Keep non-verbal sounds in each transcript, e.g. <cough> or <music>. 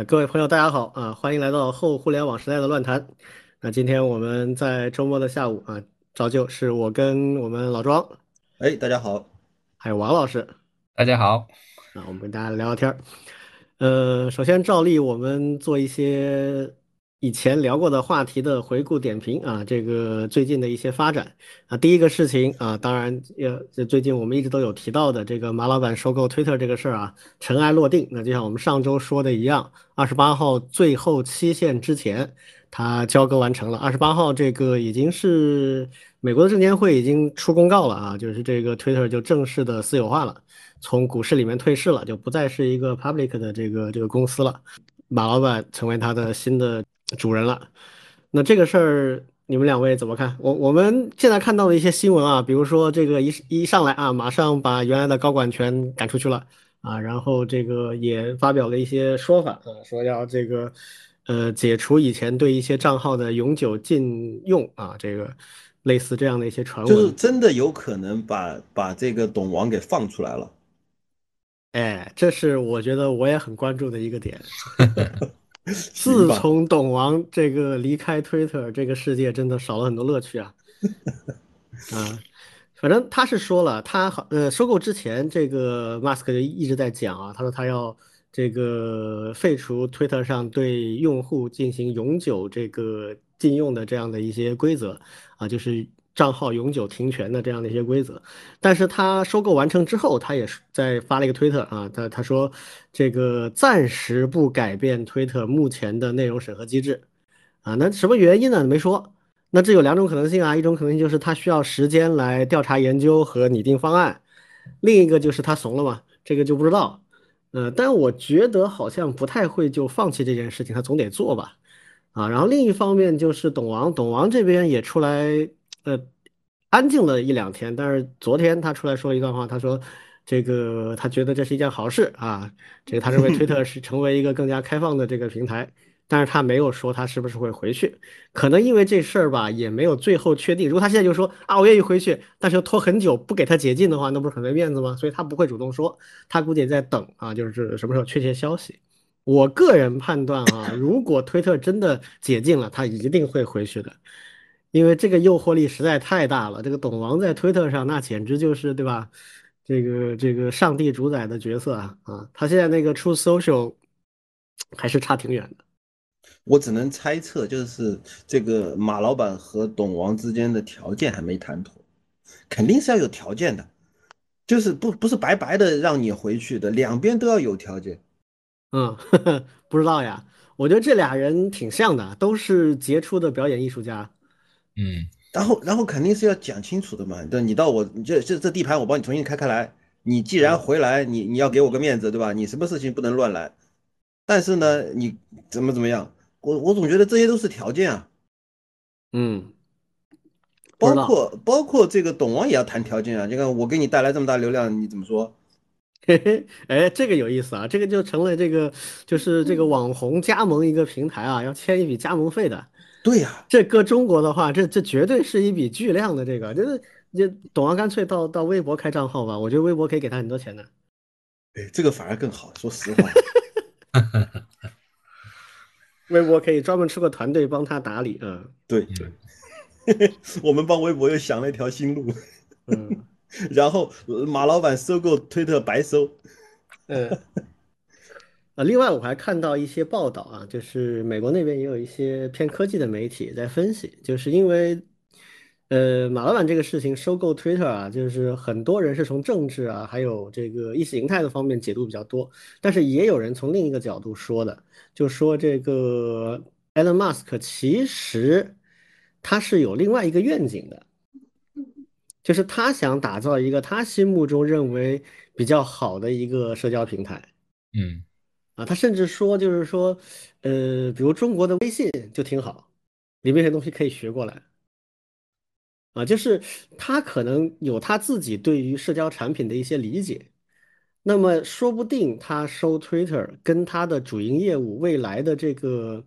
呃，各位朋友，大家好啊，欢迎来到后互联网时代的乱谈。那今天我们在周末的下午啊，照旧是我跟我们老庄，哎，大家好，还有王老师大家好，啊，我们跟大家聊聊天儿。呃，首先照例我们做一些以前聊过的话题的回顾点评啊，这个最近的一些发展啊，第一个事情啊，当然呃，最近我们一直都有提到的这个马老板收购 Twitter 这个事儿啊，尘埃落定。那就像我们上周说的一样，二十八号最后期限之前，它交割完成了。二十八号这个已经是美国的证监会已经出公告了啊，就是这个 Twitter 就正式的私有化了，从股市里面退市了，就不再是一个 public 的这个这个公司了。马老板成为他的新的主人了。那这个事儿，你们两位怎么看？我我们现在看到的一些新闻啊，比如说这个一一上来啊，马上把原来的高管全赶出去了啊，然后这个也发表了一些说法啊，说要这个呃解除以前对一些账号的永久禁用啊，这个类似这样的一些传闻，就是真的有可能把把这个董王给放出来了。哎，这是我觉得我也很关注的一个点。<laughs> <laughs> 自从董王这个离开 Twitter，这个世界真的少了很多乐趣啊！<laughs> 啊，反正他是说了，他好呃收购之前，这个 Musk 就一直在讲啊，他说他要这个废除 Twitter 上对用户进行永久这个禁用的这样的一些规则啊，就是账号永久停权的这样的一些规则。但是他收购完成之后，他也是在发了一个推特啊，他他说这个暂时不改变推特目前的内容审核机制啊，那什么原因呢？没说。那这有两种可能性啊，一种可能性就是他需要时间来调查研究和拟定方案，另一个就是他怂了嘛，这个就不知道。呃，但我觉得好像不太会就放弃这件事情，他总得做吧。啊，然后另一方面就是董王，董王这边也出来呃。安静了一两天，但是昨天他出来说一段话，他说，这个他觉得这是一件好事啊，这个他认为推特是成为一个更加开放的这个平台，但是他没有说他是不是会回去，可能因为这事儿吧，也没有最后确定。如果他现在就说啊，我愿意回去，但是要拖很久不给他解禁的话，那不是很没面子吗？所以他不会主动说，他估计在等啊，就是什么时候确切消息。我个人判断啊，如果推特真的解禁了，他一定会回去的。因为这个诱惑力实在太大了，这个董王在推特上那简直就是对吧？这个这个上帝主宰的角色啊啊！他现在那个出 social 还是差挺远的。我只能猜测，就是这个马老板和董王之间的条件还没谈妥，肯定是要有条件的，就是不不是白白的让你回去的，两边都要有条件。嗯，<laughs> 不知道呀，我觉得这俩人挺像的，都是杰出的表演艺术家。嗯，然后然后肯定是要讲清楚的嘛，对，你到我这这这地盘我帮你重新开开来，你既然回来，你你要给我个面子，对吧？你什么事情不能乱来，但是呢，你怎么怎么样，我我总觉得这些都是条件啊，嗯，包括包括这个董王也要谈条件啊，你看我给你带来这么大流量，你怎么说？嘿嘿，哎，这个有意思啊，这个就成了这个就是这个网红加盟一个平台啊，要签一笔加盟费的。对呀，这搁中国的话，这这绝对是一笔巨量的这个，就是你董王干脆到到微博开账号吧，我觉得微博可以给他很多钱的。哎，这个反而更好，说实话。<laughs> 微博可以专门出个团队帮他打理，嗯，对对，<laughs> 我们帮微博又想了一条新路，<laughs> 嗯，然后马老板收购推特白收，嗯。啊，另外我还看到一些报道啊，就是美国那边也有一些偏科技的媒体在分析，就是因为，呃，马老板这个事情收购 Twitter 啊，就是很多人是从政治啊，还有这个意识形态的方面解读比较多，但是也有人从另一个角度说的，就说这个 Elon Musk 其实他是有另外一个愿景的，就是他想打造一个他心目中认为比较好的一个社交平台，嗯。啊，他甚至说，就是说，呃，比如中国的微信就挺好，里面有些东西可以学过来。啊，就是他可能有他自己对于社交产品的一些理解，那么说不定他收 Twitter 跟他的主营业务未来的这个。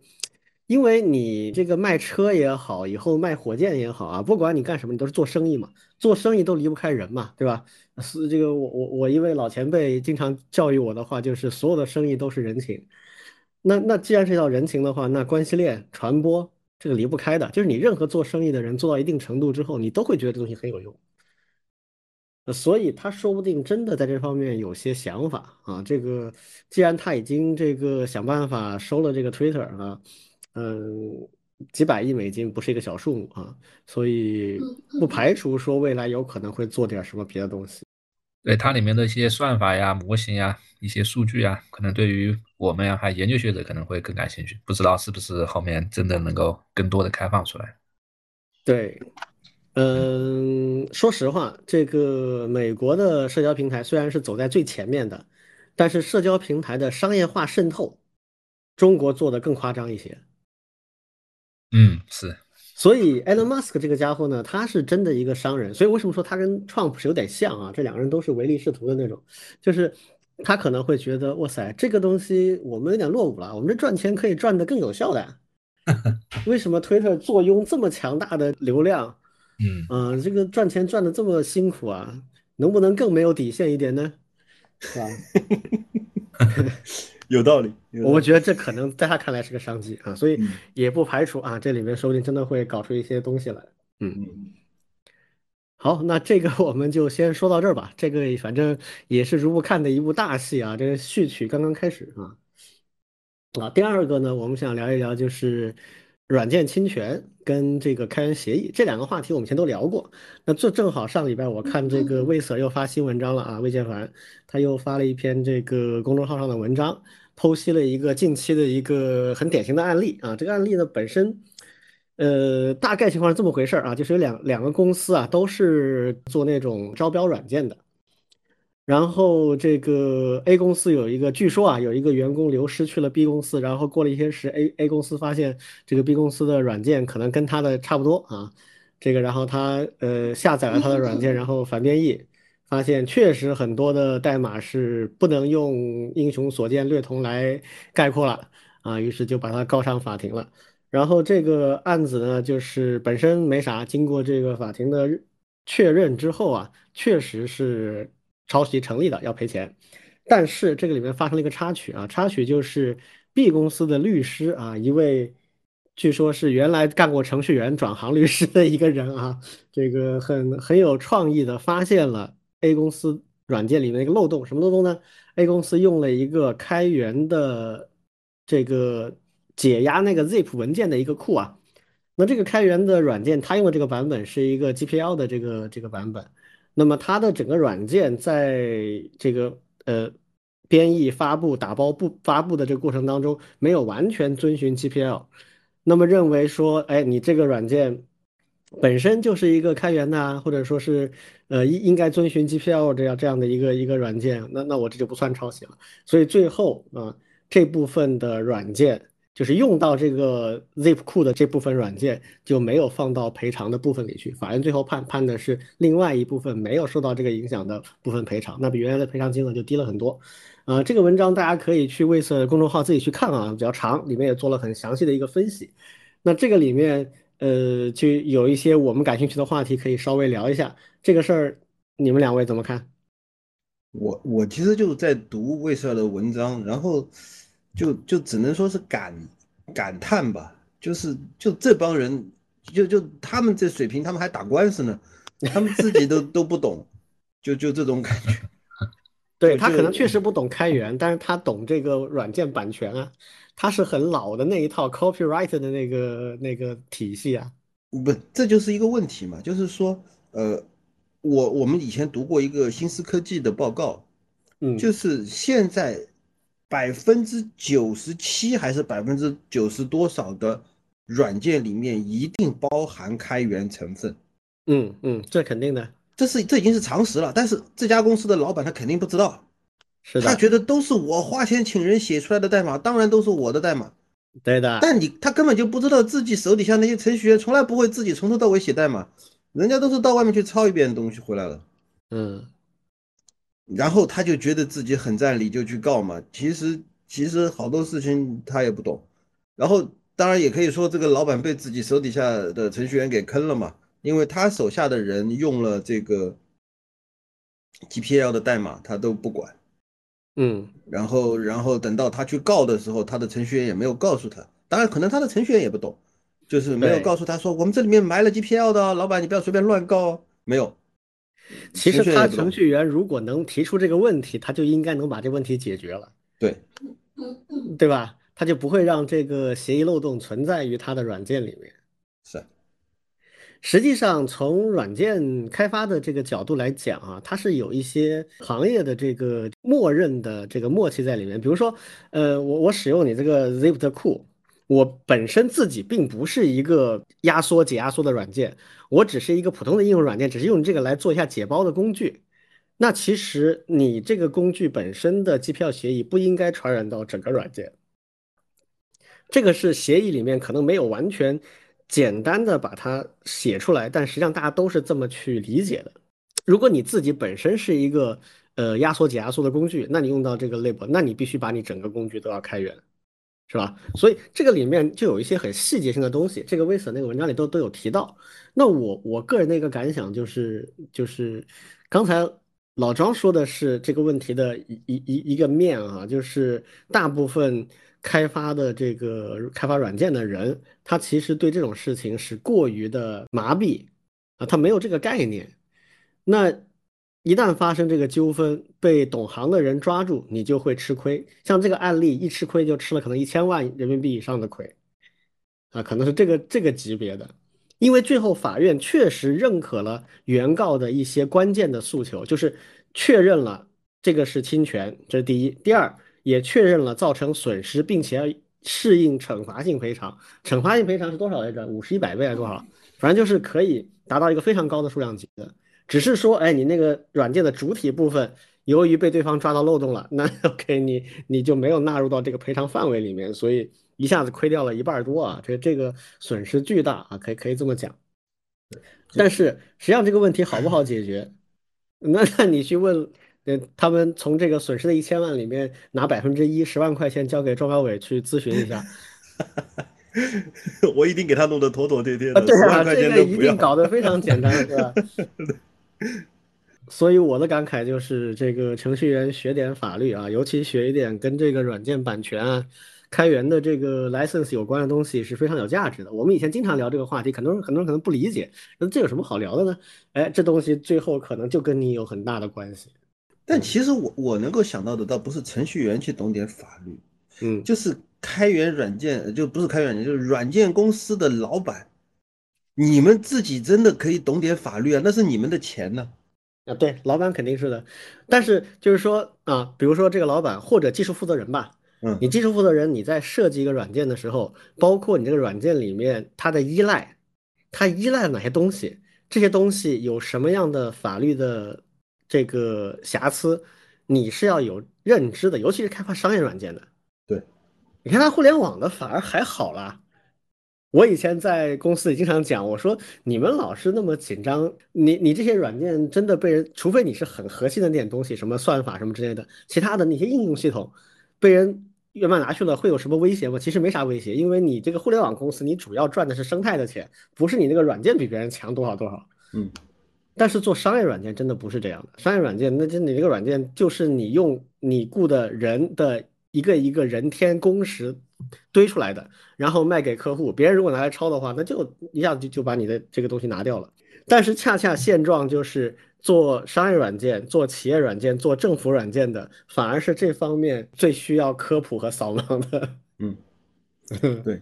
因为你这个卖车也好，以后卖火箭也好啊，不管你干什么，你都是做生意嘛，做生意都离不开人嘛，对吧？是这个我我我一位老前辈经常教育我的话，就是所有的生意都是人情。那那既然是要人情的话，那关系链传播这个离不开的，就是你任何做生意的人做到一定程度之后，你都会觉得这东西很有用。所以他说不定真的在这方面有些想法啊。这个既然他已经这个想办法收了这个 Twitter 啊，嗯，几百亿美金不是一个小数目啊，所以不排除说未来有可能会做点什么别的东西。对它里面的一些算法呀、模型呀、一些数据啊，可能对于我们呀还研究学者可能会更感兴趣，不知道是不是后面真的能够更多的开放出来。对，嗯，说实话，这个美国的社交平台虽然是走在最前面的，但是社交平台的商业化渗透，中国做的更夸张一些。嗯，是，所以，Elon Musk 这个家伙呢，他是真的一个商人。所以为什么说他跟 Trump 是有点像啊？这两个人都是唯利是图的那种，就是他可能会觉得，哇塞，这个东西我们有点落伍了，我们这赚钱可以赚得更有效的。<laughs> 为什么 Twitter 坐拥这么强大的流量？嗯，嗯、这个赚钱赚得这么辛苦啊，能不能更没有底线一点呢？是吧？<laughs> 有道理。我觉得这可能在他看来是个商机啊，所以嗯也不排除啊，这里面说不定真的会搞出一些东西来。嗯。嗯好，那这个我们就先说到这儿吧。这个反正也是如不看的一部大戏啊，这个序曲刚刚开始啊。啊，第二个呢，我们想聊一聊就是软件侵权跟这个开源协议这两个话题，我们以前都聊过。那这正好上礼拜我看这个魏 Sir 又发新文章了啊，魏建凡他又发了一篇这个公众号上的文章，剖析了一个近期的一个很典型的案例啊。这个案例呢本身。呃，大概情况是这么回事儿啊，就是有两两个公司啊，都是做那种招标软件的。然后这个 A 公司有一个，据说啊，有一个员工流失去了 B 公司，然后过了一些时，A A 公司发现这个 B 公司的软件可能跟他的差不多啊，这个然后他呃下载了他的软件，然后反编译，发现确实很多的代码是不能用英雄所见略同来概括了啊，于是就把他告上法庭了。然后这个案子呢，就是本身没啥，经过这个法庭的确认之后啊，确实是抄袭成立的，要赔钱。但是这个里面发生了一个插曲啊，插曲就是 B 公司的律师啊，一位据说是原来干过程序员转行律师的一个人啊，这个很很有创意的发现了 A 公司软件里面的一个漏洞，什么漏洞呢？A 公司用了一个开源的这个解压那个 zip 文件的一个库啊。那这个开源的软件，它用的这个版本是一个 GPL 的这个这个版本。那么它的整个软件在这个呃编译、发布、打包布发布的这个过程当中，没有完全遵循 GPL。那么认为说，哎，你这个软件本身就是一个开源的啊，或者说是呃应应该遵循 GPL 这样这样的一个一个软件，那那我这就不算抄袭了。所以最后啊，这部分的软件就是用到这个 zip 库的这部分软件就没有放到赔偿的部分里去，法院最后判判的是另外一部分没有受到这个影响的部分赔偿，那比原来的赔偿金额就低了很多。呃，这个文章大家可以去魏色公众号自己去看啊，比较长，里面也做了很详细的一个分析。那这个里面，呃，就有一些我们感兴趣的话题，可以稍微聊一下这个事儿，你们两位怎么看？我我其实就在读魏社的文章，然后就就只能说是感感叹吧，就是就这帮人，就就他们这水平，他们还打官司呢，他们自己都 <laughs> 都不懂，就就这种感觉。<laughs> 对他可能确实不懂开源，但是他懂这个软件版权啊，他是很老的那一套 copyright 的那个那个体系啊。不，这就是一个问题嘛，就是说，呃，我我们以前读过一个新思科技的报告，嗯，就是现在百分之九十七还是百分之九十多少的软件里面一定包含开源成分，嗯嗯，这肯定的，这是这已经是常识了。但是这家公司的老板他肯定不知道，是的，他觉得都是我花钱请人写出来的代码，当然都是我的代码。对的，但你他根本就不知道自己手底下那些程序员从来不会自己从头到尾写代码，人家都是到外面去抄一遍东西回来了，嗯然后他就觉得自己很占理，就去告嘛。其实其实好多事情他也不懂，然后当然也可以说这个老板被自己手底下的程序员给坑了嘛，因为他手下的人用了这个 GPL 的代码，他都不管。嗯，然后然后等到他去告的时候，他的程序员也没有告诉他，当然可能他的程序员也不懂，就是没有告诉他说我们这里面埋了 GPL 的哦，老板你不要随便乱告哦，没有。其实他程序员如果能提出这个问题，他就应该能把这问题解决了，对，对吧？他就不会让这个协议漏洞存在于他的软件里面。是，实际上，从软件开发的这个角度来讲啊，它是有一些行业的这个默认的这个默契在里面。比如说，呃，我我使用你这个 Zip 的库，我本身自己并不是一个压缩解压缩的软件，我只是一个普通的应用软件，只是用这个来做一下解包的工具。那其实你这个工具本身的机票协议不应该传染到整个软件。这个是协议里面可能没有完全简单的把它写出来，但实际上大家都是这么去理解的。如果你自己本身是一个呃压缩解压缩的工具，那你用到这个 lib，那你必须把你整个工具都要开源，是吧？所以这个里面就有一些很细节性的东西，这个威森那个文章里都都有提到。那我我个人的一个感想就是就是刚才。老张说的是这个问题的一一一一个面啊，就是大部分开发的这个开发软件的人，他其实对这种事情是过于的麻痹啊，他没有这个概念。那一旦发生这个纠纷，被懂行的人抓住，你就会吃亏。像这个案例，一吃亏就吃了可能一千万人民币以上的亏啊，可能是这个这个级别的。因为最后法院确实认可了原告的一些关键的诉求，就是确认了这个是侵权，这是第一；第二，也确认了造成损失，并且要适应惩罚性赔偿。惩罚性赔偿是多少来着？五十、一百倍还是多少？反正就是可以达到一个非常高的数量级的。只是说，哎，你那个软件的主体部分，由于被对方抓到漏洞了，那 <laughs> OK，你你就没有纳入到这个赔偿范围里面，所以。一下子亏掉了一半多啊，这这个损失巨大啊，可以可以这么讲。但是实际上这个问题好不好解决？<laughs> 那那你去问，呃，他们从这个损失的一千万里面拿百分之一十万块钱交给庄小伟去咨询一下。我一定给他弄得妥妥帖帖的，对啊，这个一定搞得非常简单，<laughs> 是吧？所以我的感慨就是，这个程序员学点法律啊，尤其学一点跟这个软件版权啊。开源的这个 license 有关的东西是非常有价值的。我们以前经常聊这个话题，很多人很多人可能不理解，那这有什么好聊的呢？哎，这东西最后可能就跟你有很大的关系。但其实我我能够想到的，倒不是程序员去懂点法律，嗯，就是开源软件，就不是开源软件，就是软件公司的老板，你们自己真的可以懂点法律啊？那是你们的钱呢。啊，对，老板肯定是的。但是就是说啊，比如说这个老板或者技术负责人吧。嗯，你技术负责人，你在设计一个软件的时候，包括你这个软件里面它的依赖，它依赖哪些东西？这些东西有什么样的法律的这个瑕疵？你是要有认知的，尤其是开发商业软件的。对，你看它互联网的反而还好啦。我以前在公司里经常讲，我说你们老是那么紧张，你你这些软件真的被人，除非你是很核心的那点东西，什么算法什么之类的，其他的那些应用系统被人。越卖拿去了会有什么威胁吗？其实没啥威胁，因为你这个互联网公司，你主要赚的是生态的钱，不是你那个软件比别人强多少多少。嗯，但是做商业软件真的不是这样的，商业软件那就你这个软件就是你用你雇的人的一个一个人天工时堆出来的，然后卖给客户，别人如果拿来抄的话，那就一下子就就把你的这个东西拿掉了。但是恰恰现状就是。做商业软件、做企业软件、做政府软件的，反而是这方面最需要科普和扫盲的。嗯，<laughs> 对。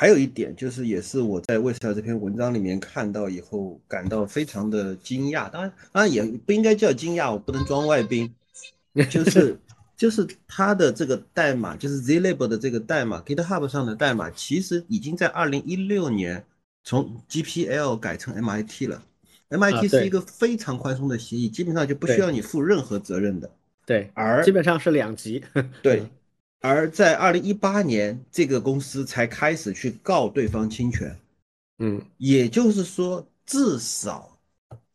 还有一点就是，也是我在魏斯特这篇文章里面看到以后，感到非常的惊讶。当然，当然也不应该叫惊讶，我不能装外宾。<laughs> 就是就是它的这个代码，就是 Zlib 的这个代码，GitHub 上的代码，其实已经在二零一六年从 GPL 改成 MIT 了。MIT 是一个非常宽松的协议，基本上就不需要你负任何责任的。对，而基本上是两级。对，<laughs> 而在二零一八年，这个公司才开始去告对方侵权。嗯，也就是说，至少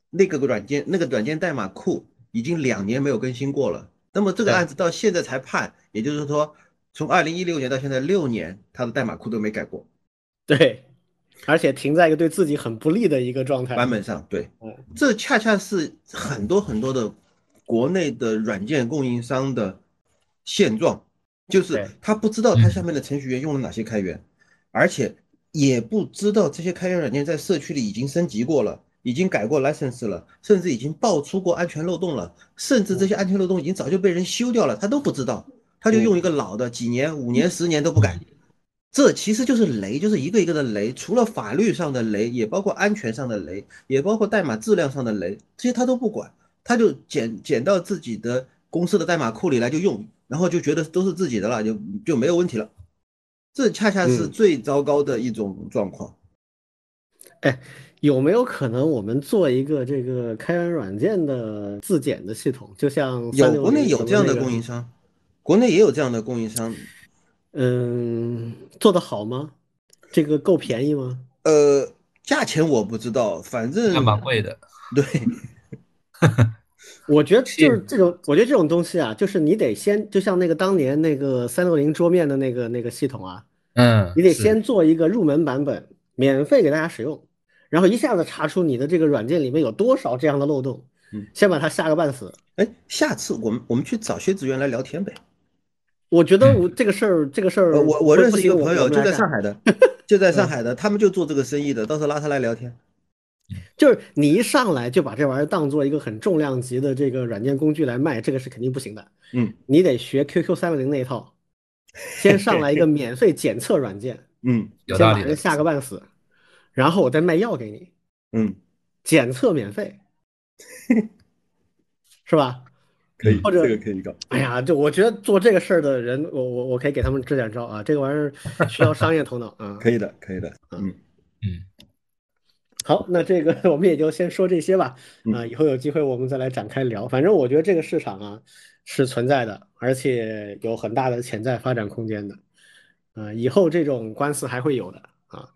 那个软件那个软件代码库已经两年没有更新过了。那么这个案子到现在才判，也就是说，从二零一六年到现在六年，他的代码库都没改过。对。而且停在一个对自己很不利的一个状态版本上，对，这恰恰是很多很多的国内的软件供应商的现状，就是他不知道他下面的程序员用了哪些开源，而且也不知道这些开源软件在社区里已经升级过了，已经改过 license 了，甚至已经爆出过安全漏洞了，甚至这些安全漏洞已经早就被人修掉了，他都不知道，他就用一个老的，几年、五年、十年都不改。这其实就是雷，就是一个一个的雷，除了法律上的雷，也包括安全上的雷，也包括代码质量上的雷，这些他都不管，他就捡捡到自己的公司的代码库里来就用，然后就觉得都是自己的了，就就没有问题了。这恰恰是嗯最糟糕的一种状况。哎，有没有可能我们做一个这个开源软件的自检的系统？就像360有国内有这样的供应商，国内也有这样的供应商，嗯，做得好吗？这个够便宜吗？呃，价钱我不知道，反正还蛮贵的。对，<laughs> 我觉得就是这种，我觉得这种东西啊，就是你得先，就像那个当年那个三六零桌面的那个那个系统啊，嗯，你得先做一个入门版本，免费给大家使用，然后一下子查出你的这个软件里面有多少这样的漏洞嗯，先把它吓个半死。哎，下次我们我们去找薛子源来聊天呗。我觉得我这个事儿，这个事儿呃，我我认识一个朋友，<laughs> 就在上。海的，就在上海的，他们就做这个生意的，到时候拉他来聊天。就是你一上来就把这玩意儿当做一个很重量级的这个软件工具来卖，这个是肯定不行的。嗯你得学 QQ 三六零那一套，先上来一个 <laughs> 免费检测软件，嗯先有道理的把人吓个半死，然后我再卖药给你，嗯，检测免费，<laughs> 是吧？可以，或者这个可以搞。哎呀，就我觉得做这个事儿的人，我我我可以给他们支点招啊，这个玩意儿需要商业头脑啊。<laughs> 可以的，可以的。嗯，嗯，好，那这个我们也就先说这些吧。嗯啊，以后有机会我们再来展开聊。反正我觉得这个市场啊是存在的，而且有很大的潜在发展空间的。啊，以后这种官司还会有的啊，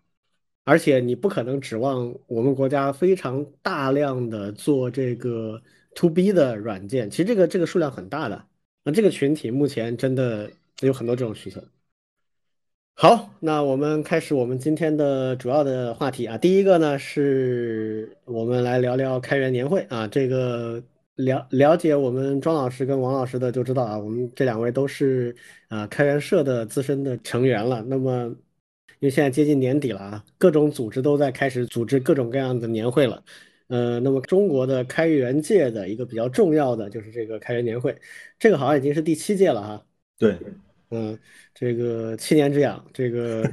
而且你不可能指望我们国家非常大量的做这个 to B 的软件，其实这个这个数量很大的。那这个群体目前真的有很多这种需求。好，那我们开始我们今天的主要的话题啊。第一个呢，是我们来聊聊开源年会啊。这个了了解我们庄老师跟王老师的就知道啊，我们这两位都是啊开源社的资深的成员了。那么，因为现在接近年底了啊，各种组织都在开始组织各种各样的年会了。呃，那么中国的开源界的一个比较重要的就是这个开源年会，这个好像已经是第七届了哈。对，嗯，这个七年之痒，这个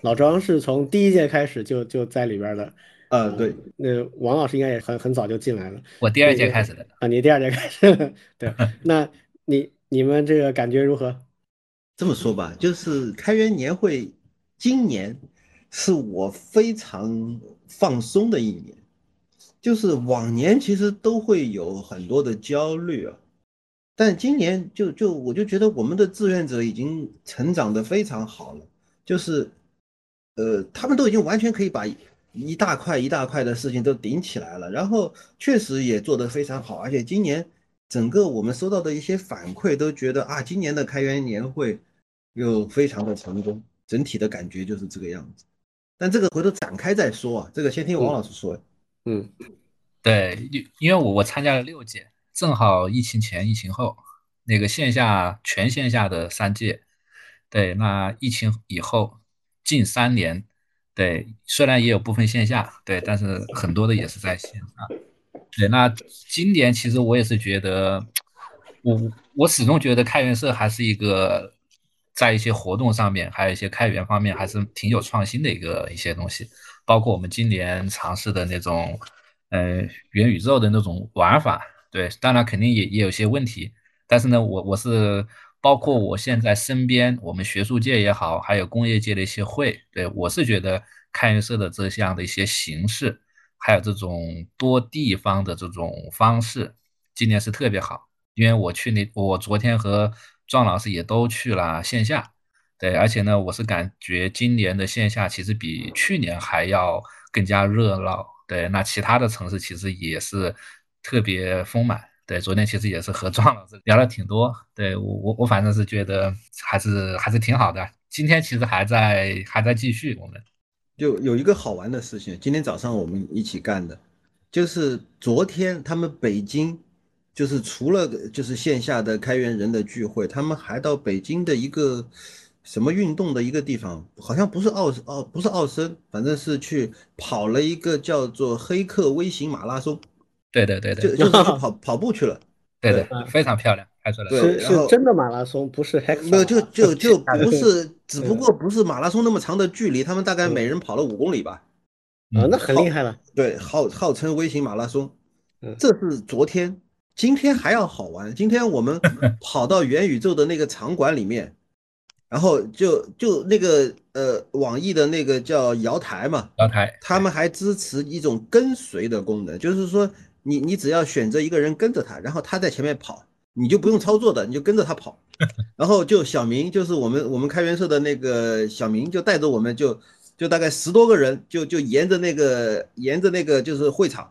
老庄是从第一届开始就就在里边儿的。啊，对，那王老师应该也很很早就进来了我第二届开始的。啊，你第二届开始，对，<laughs> 那你你们这个感觉如何？这么说吧，就是开源年会今年是我非常放松的一年，就是往年其实都会有很多的焦虑啊，但今年就就我就觉得我们的志愿者已经成长的非常好了，就是呃，他们都已经完全可以把一大块一大块的事情都顶起来了，然后确实也做得非常好，而且今年整个我们收到的一些反馈都觉得啊，今年的开源年会又非常的成功，整体的感觉就是这个样子。但这个回头展开再说啊，这个先听王老师说。嗯对，因因为我我参加了六届，正好疫情前、疫情后，那个线下全线下的三届，对，那疫情以后近三年，对，虽然也有部分线下，对，但是很多的也是在线上。对，那今年其实我也是觉得，我我始终觉得开源社还是一个在一些活动上面，还有一些开源方面还是挺有创新的一个一些东西，包括我们今年尝试的那种，呃，元宇宙的那种玩法，对，当然肯定也也有些问题，但是呢，我我是包括我现在身边我们学术界也好，还有工业界的一些会，对我是觉得开源社的这项的一些形式。还有这种多地方的这种方式，今年是特别好，因为我去那，我昨天和庄老师也都去了线下，对，而且呢，我是感觉今年的线下其实比去年还要更加热闹，对，那其他的城市其实也是特别丰满，对，昨天其实也是和庄老师聊了挺多，对我我我反正是觉得还是还是挺好的，今天其实还在还在继续我们。就有一个好玩的事情，今天早上我们一起干的，就是昨天他们北京就是除了就是线下的开源人的聚会，他们还到北京的一个什么运动的一个地方，好像不是奥奥不是奥森，反正是去跑了一个叫做黑客微型马拉松。对对对对，就 <laughs> 就是去跑跑步去了。<laughs> 对对，非常漂亮，拍出来。是是真的马拉松，不是 hex。没有，就就就不是，<laughs> 只不过不是马拉松那么长的距离，他们大概每人跑了五公里吧。啊，那很厉害了。对，号号称微型马拉松。这是昨天，今天还要好玩。今天我们跑到元宇宙的那个场馆里面，然后就就那个呃，网易的那个叫瑶台嘛，瑶台，他们还支持一种跟随的功能，就是说。你你只要选择一个人跟着他，然后他在前面跑，你就不用操作的，你就跟着他跑，<laughs> 然后就小明就是我们我们开源社的那个小明就带着我们就就大概十多个人就就沿着那个沿着那个就是会场，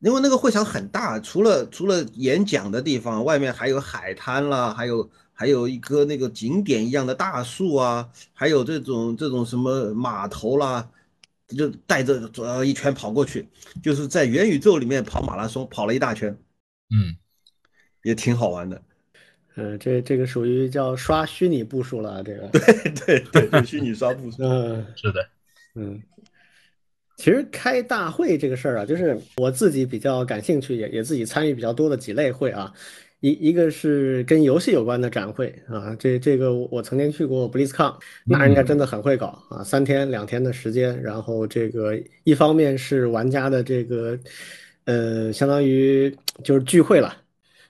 因为那个会场很大，除了除了演讲的地方，外面还有海滩啦，还有还有一棵那个景点一样的大树啊，还有这种这种什么码头啦。就带着呃一圈跑过去，就是在元宇宙里面跑马拉松，跑了一大圈，嗯，也挺好玩的。嗯，这这个属于叫刷虚拟步数了，这个。对对对，虚拟刷步数。<laughs> 嗯，是的，嗯。其实开大会这个事儿啊，就是我自己比较感兴趣，也也自己参与比较多的几类会啊。一一个是跟游戏有关的展会啊，这这个我曾经去过 BlizzCon，那人家真的很会搞啊，三天两天的时间，然后这个一方面是玩家的这个，呃，相当于就是聚会了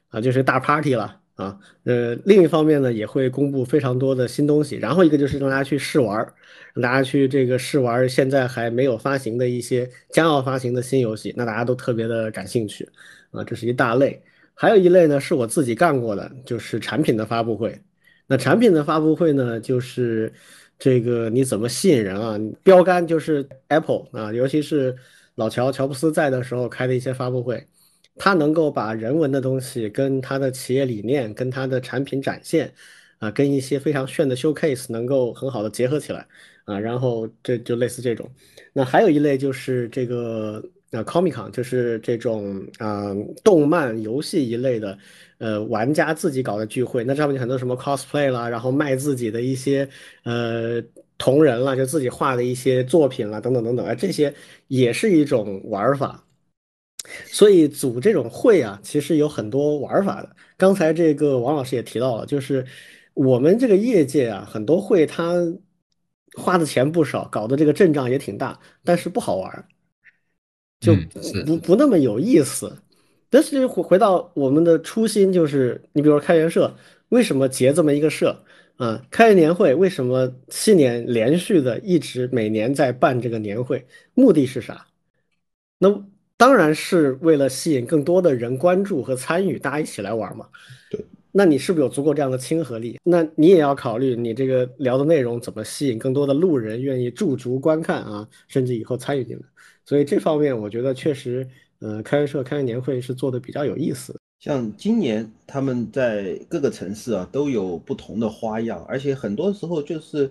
啊，就是大 party 了啊，呃，另一方面呢也会公布非常多的新东西，然后一个就是让大家去试玩，让大家去这个试玩现在还没有发行的一些将要发行的新游戏，那大家都特别的感兴趣啊，这是一大类。还有一类呢，是我自己干过的，就是产品的发布会。那产品的发布会呢，就是这个你怎么吸引人啊？标杆就是 Apple 啊，尤其是老乔乔布斯在的时候开的一些发布会，他能够把人文的东西跟他的企业理念、跟他的产品展现啊，跟一些非常炫的 showcase 能够很好的结合起来啊，然后这就类似这种。那还有一类就是这个。那 Comic Con 就是这种啊，动漫、游戏一类的，呃，玩家自己搞的聚会。那上面很多什么 cosplay 啦，然后卖自己的一些呃同人啦，就自己画的一些作品啦，等等等等，啊，这些也是一种玩法。所以组这种会啊，其实有很多玩法的。刚才这个王老师也提到了，就是我们这个业界啊，很多会他花的钱不少，搞的这个阵仗也挺大，但是不好玩。就不不那么有意思，但是回回到我们的初心，就是你比如说开源社，为什么结这么一个社啊？开源年会为什么七年连续的一直每年在办这个年会？目的是啥？那当然是为了吸引更多的人关注和参与，大家一起来玩嘛。对，那你是不是有足够这样的亲和力？那你也要考虑你这个聊的内容怎么吸引更多的路人愿意驻足观看啊，甚至以后参与进来。所以这方面，我觉得确实，呃，开社开年会是做的比较有意思。像今年他们在各个城市啊都有不同的花样，而且很多时候就是，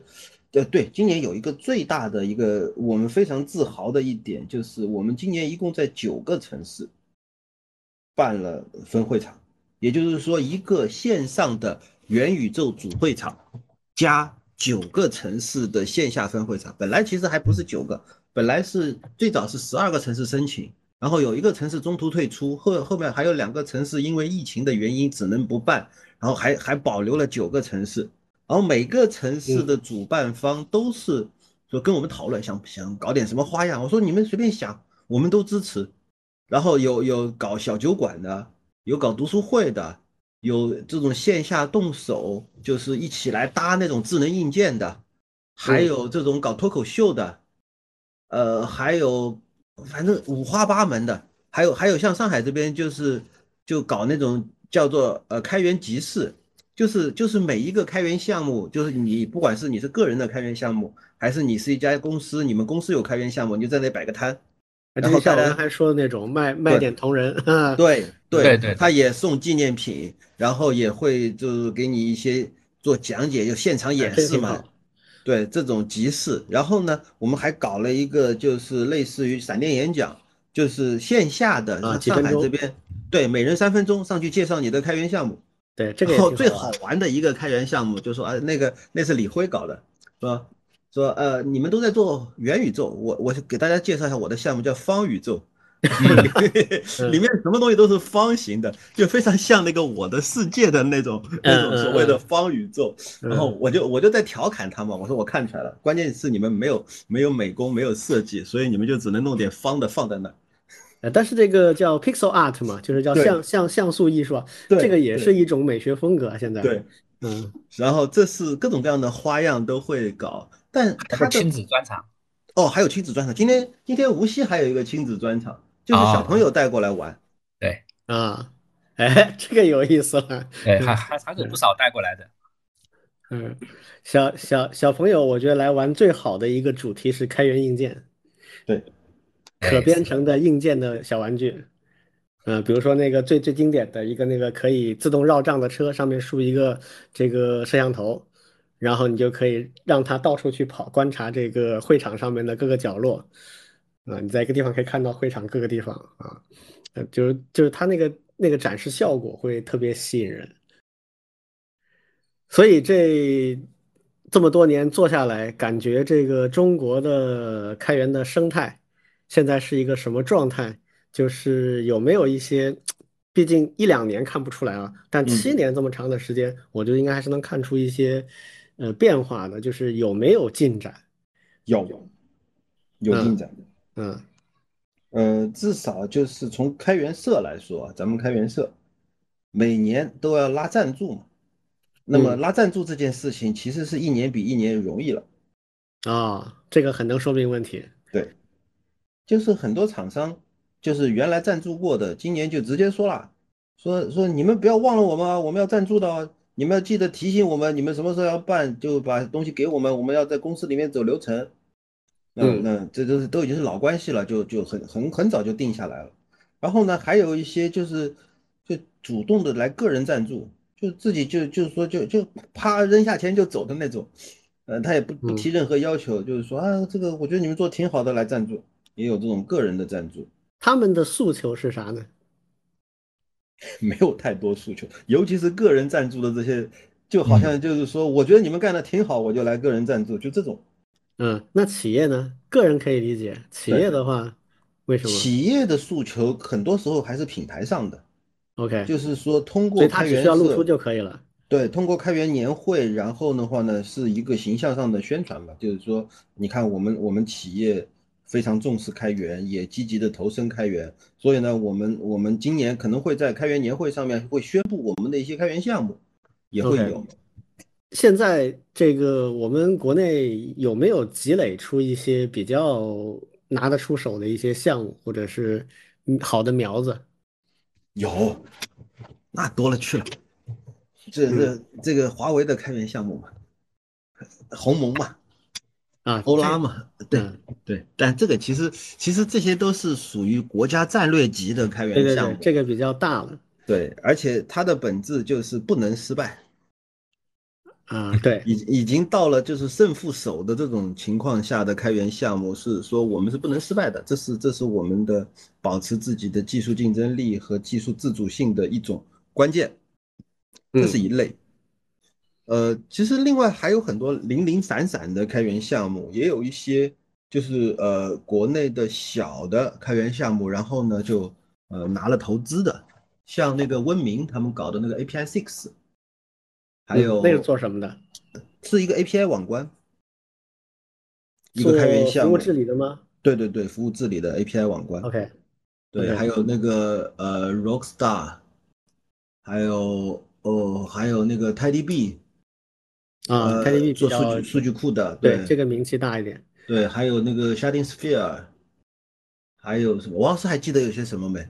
呃，对，今年有一个最大的一个我们非常自豪的一点，就是我们今年一共在九个城市办了分会场，也就是说一个线上的元宇宙主会场加九个城市的线下分会场，本来其实还不是九个。本来是最早是十二个城市申请，然后有一个城市中途退出，后后面还有两个城市因为疫情的原因只能不办，然后还还保留了九个城市，然后每个城市的主办方都是说跟我们讨论，想想搞点什么花样，我说你们随便想，我们都支持。然后有有搞小酒馆的，有搞读书会的，有这种线下动手，就是一起来搭那种智能硬件的，还有这种搞脱口秀的。呃，还有，反正五花八门的，还有还有像上海这边就是就搞那种叫做呃开源集市，就是就是每一个开源项目，就是你不管是你是个人的开源项目，还是你是一家公司，你们公司有开源项目，你就在那摆个摊，然后大家还说的那种卖卖点同人，对对对，他也送纪念品，然后也会就是给你一些做讲解，就现场演示嘛。对这种集市，然后呢，我们还搞了一个，就是类似于闪电演讲，就是线下的，上海这边，对，每人三分钟上去介绍你的开源项目。对，这个然后最好玩的一个开源项目，就说啊，那个那是李辉搞的，说说呃，你们都在做元宇宙，我我给大家介绍一下我的项目叫方宇宙，<laughs> 里面什么东西都是方形的，就非常像那个我的世界的那种 <laughs> 那种所谓的方宇宙。然后我就我就在调侃他嘛，我说我看出来了，关键是你们没有没有美工，没有设计，所以你们就只能弄点方的放在那。呃，但是这个叫 pixel art 嘛，就是叫像像像素艺术啊，这个也是一种美学风格啊。现在，对，嗯，然后这是各种各样的花样都会搞，但他的亲子专场，哦，还有亲子专场。今天今天无锡还有一个亲子专场，就是小朋友带过来玩。对啊，哎，这个有意思了。对，还还还有不少带过来的。嗯，小小小朋友，我觉得来玩最好的一个主题是开源硬件，对，可编程的硬件的小玩具。嗯、比如说那个最最经典的一个那个可以自动绕账的车，上面竖一个这个摄像头，然后你就可以让它到处去跑，观察这个会场上面的各个角落。啊、你在一个地方可以看到会场各个地方啊，呃，就是就是它那个那个展示效果会特别吸引人。所以这这么多年做下来，感觉这个中国的开源的生态现在是一个什么状态？就是有没有一些，毕竟一两年看不出来啊，但七年这么长的时间，我觉得应该还是能看出一些呃变化呢，就是有没有进展？有有进展的。嗯呃，至少就是从开源社来说啊，咱们开源社每年都要拉赞助嘛。那么嗯拉赞助这件事情，其实是一年比一年容易了。啊，这个很能说明问题。对，就是很多厂商就是原来赞助过的，今年就直接说了，说说你们不要忘了我们啊，我们要赞助的哦，你们要记得提醒我们，你们什么时候要办，就把东西给我们，我们要在公司里面走流程。那嗯那这都是都已经是老关系了，就就很很很早就定下来了。然后呢，还有一些就是就主动的来个人赞助，就自己就就是说就就啪扔下钱就走的那种，呃，他也不不嗯提任何要求，就是说啊，这个我觉得你们做挺好的，来赞助，也有这种个人的赞助，他们的诉求是啥呢？<laughs> 没有太多诉求，尤其是个人赞助的这些，就好像就是说，我觉得你们干的挺好，我就来个人赞助，就这种。嗯，那企业呢？个人可以理解，企业的话，为什么企业的诉求很多时候还是品牌上的，？OK，就是说通过开源只需要露出社就可以了。对，通过开源年会，然后的话呢，是一个形象上的宣传吧，就是说，你看我们我们企业非常重视开源，也积极的投身开源，所以呢，我们我们今年可能会在开源年会上面会宣布我们的一些开源项目，也会有。现在这个我们国内有没有积累出一些比较拿得出手的一些项目，或者是嗯好的苗子？有，那多了去了。这这这个华为的开源项目嘛，鸿蒙嘛，啊，欧拉嘛，对嗯对。但这个其实其实这些都是属于国家战略级的开对对对源项目，，这个比较大了对，而且它的本质就是不能失败。啊，对，已已经到了就是胜负手的这种情况下的开源项目，是说我们是不能失败的，这是这是我们的保持自己的技术竞争力和技术自主性的一种关键，这是一类。呃，其实另外还有很多零零散散的开源项目，也有一些就是呃国内的小的开源项目，然后呢就呃拿了投资的，像那个温明他们搞的那个 API Six，还有嗯那个做什么的？是一个 API 网关，一个开源项目服务，治理的吗对对对，服务治理的 API 网关，？OK，对还有那个呃 Rockstar，还有哦还有那个 TidyB，啊呃，KDB 做数据数据库的，对这个名气大一点。对，还有那个 Sharding Sphere，还有什么？王老师还记得有些什么没？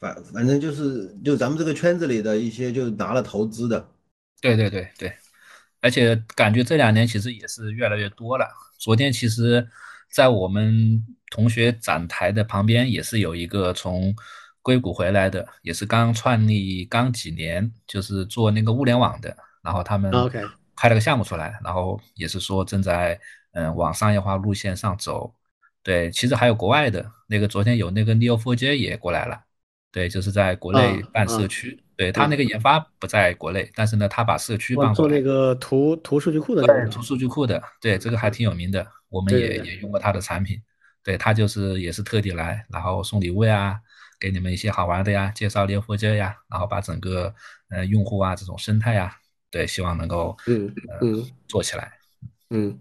反反正就是就咱们这个圈子里的一些就拿了投资的，对对对对，而且感觉这两年其实也是越来越多了。昨天其实，在我们同学展台的旁边也是有一个从硅谷回来的，也是刚创立刚几年，就是做那个物联网的，然后他们啊 OK 开了个项目出来，然后也是说正在嗯往商业化路线上走。对，其实还有国外的那个，昨天有那个 Neo4j 也过来了。对，就是在国内办社区。对他那个研发不在国内，但是呢，他把社区办过来。做那个图图数据库的。对，图数据库的，对这个还挺有名的，我们也也用过他的产品。对他就是也是特地来，然后送礼物呀，给你们一些好玩的呀，介绍 Neo4j 呀，然后把整个呃用户啊这种生态呀，对，希望能够嗯嗯做起来。嗯，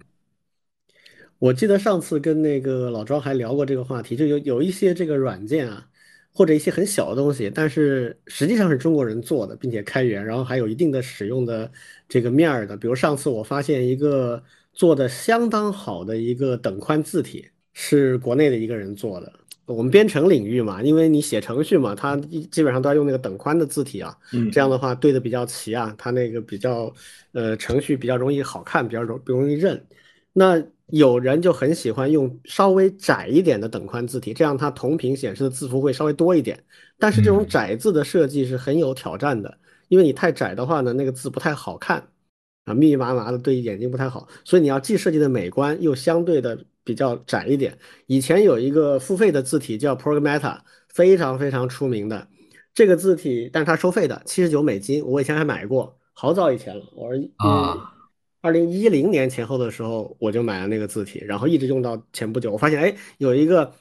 我记得上次跟那个老庄还聊过这个话题，就有有一些这个软件啊。或者一些很小的东西，但是实际上是中国人做的，并且开源，然后还有一定的使用的这个面儿的。比如上次我发现一个做的相当好的一个等宽字体，是国内的一个人做的。我们编程领域嘛，因为你写程序嘛，它基本上都要用那个等宽的字体啊，这样的话对的比较齐啊，它那个比较呃程序比较容易好看，比较容不容易认。那有人就很喜欢用稍微窄一点的等宽字体，这样它同屏显示的字符会稍微多一点。但是这种窄字的设计是很有挑战的，因为你太窄的话呢，那个字不太好看啊，密密麻麻的对眼睛不太好。所以你要既设计的美观，又相对的比较窄一点。以前有一个付费的字体叫 Programmata，非常非常出名的这个字体，但是它收费的，七十九美金。我以前还买过，好早以前了，我是啊。二零一零年前后的时候，我就买了那个字体，然后一直用到前不久。我发现，哎，有一个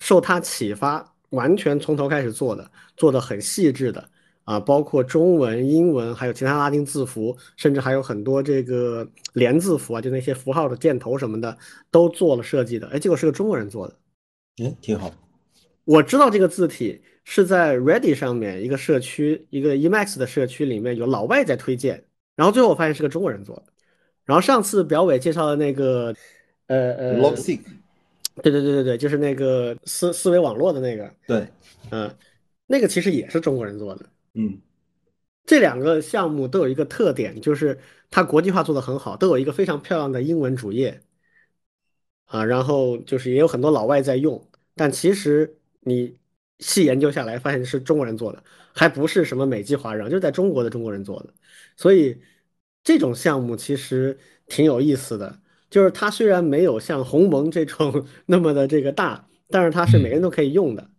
受它启发，完全从头开始做的，做的很细致的啊，包括中文、英文，还有其他拉丁字符，甚至还有很多这个连字符啊，就那些符号的箭头什么的，都做了设计的。哎，结果是个中国人做的，嗯，挺好。我知道这个字体是在 Ready 上面一个社区，一个 Emacs 的社区里面有老外在推荐，然后最后我发现是个中国人做的。然后上次表伟介绍的那个，呃呃，Logseq，对对对对对，就是那个思思维网络的那个，对，嗯，那个其实也是中国人做的，嗯，这两个项目都有一个特点，就是它国际化做得很好，都有一个非常漂亮的英文主页，啊，然后就是也有很多老外在用，但其实你细研究下来，发现是中国人做的，还不是什么美籍华人，就是在中国的中国人做的，所以。这种项目其实挺有意思的，就是它虽然没有像鸿蒙这种 <laughs> 那么的这个大，但是它是每个人都可以用的。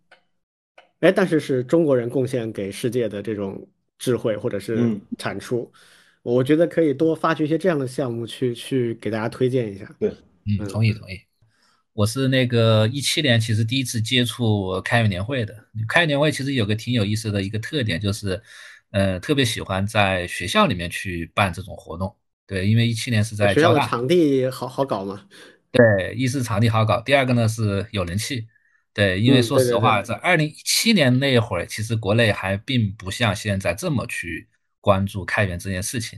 哎，但是是中国人贡献给世界的这种智慧或者是产出，我觉得可以多发掘一些这样的项目去去给大家推荐一下。对，嗯，同意同意。我是那个一七年其实第一次接触开源年会的，开源年会其实有个挺有意思的一个特点就是。呃，特别喜欢在学校里面去办这种活动，对，因为一七年是在学校的场地好好搞嘛，对，一是场地好搞，第二个呢是有人气，对，因为说实话，在二零一七年那会儿，其实国内还并不像现在这么去关注开源这件事情，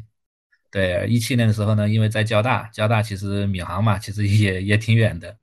对，一七年的时候呢，因为在交大，交大其实闵行嘛，其实也也挺远的，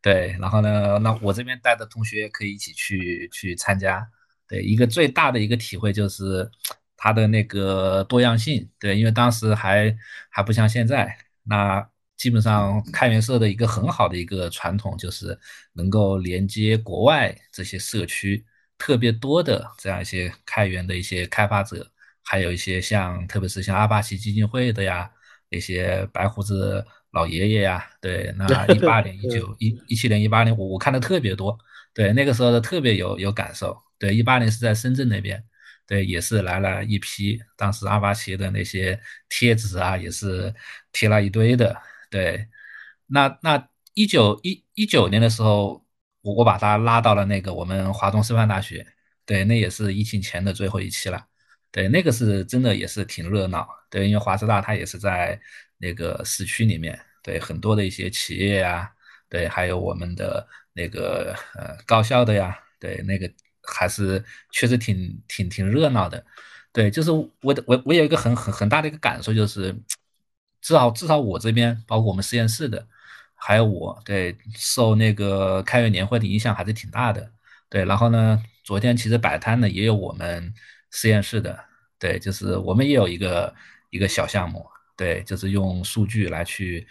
对，然后呢，那我这边带的同学可以一起去去参加。对，一个最大的一个体会就是它的那个多样性。对，因为当时还还不像现在，那基本上开源社的一个很好的一个传统就是能够连接国外这些社区特别多的这样一些开源的一些开发者，还有一些像特别是像阿帕奇基金会的呀，那些白胡子老爷爷呀，对，那 <laughs> 一八年、一九、一一七年、一八年，我我看的特别多，对，那个时候的特别有有感受。对，一八年是在深圳那边，对，也是来了一批，当时阿巴奇的那些贴纸啊，也是贴了一堆的。对，那那一九一一九年的时候，我我把他拉到了那个我们华东师范大学，对，那也是疫情前的最后一期了。对，那个是真的也是挺热闹。对，因为华师大它也是在那个市区里面，对，很多的一些企业呀，对，还有我们的那个呃高校的呀，对，那个。还是确实挺挺挺热闹的，对，就是我我我有一个很很很大的一个感受，就是至少至少我这边，包括我们实验室的，还有我对受那个开源年会的影响还是挺大的，对。然后呢，昨天其实摆摊的也有我们实验室的，对，就是我们也有一个一个小项目，对，就是用数据来去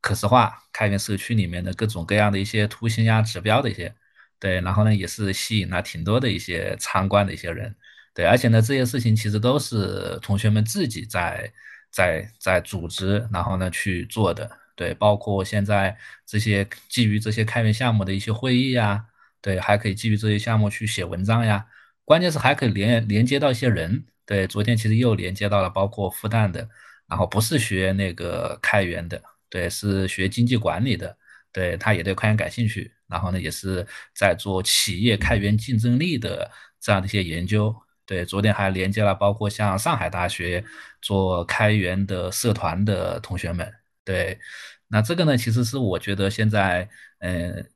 可视化开源社区里面的各种各样的一些图形呀、指标的一些。对，然后呢，也是吸引了挺多的一些参观的一些人，对，而且呢，这些事情其实都是同学们自己在在在组织，然后呢去做的，对，包括现在这些基于这些开源项目的一些会议呀，对，还可以基于这些项目去写文章呀，关键是还可以连连接到一些人。对，昨天其实又连接到了包括复旦的，然后不是学那个开源的，对，是学经济管理的，对他也对开源感兴趣，然后呢也是在做企业开源竞争力的这样的一些研究。对，昨天还连接了包括像上海大学做开源的社团的同学们。对，那这个呢，其实是我觉得现在，嗯，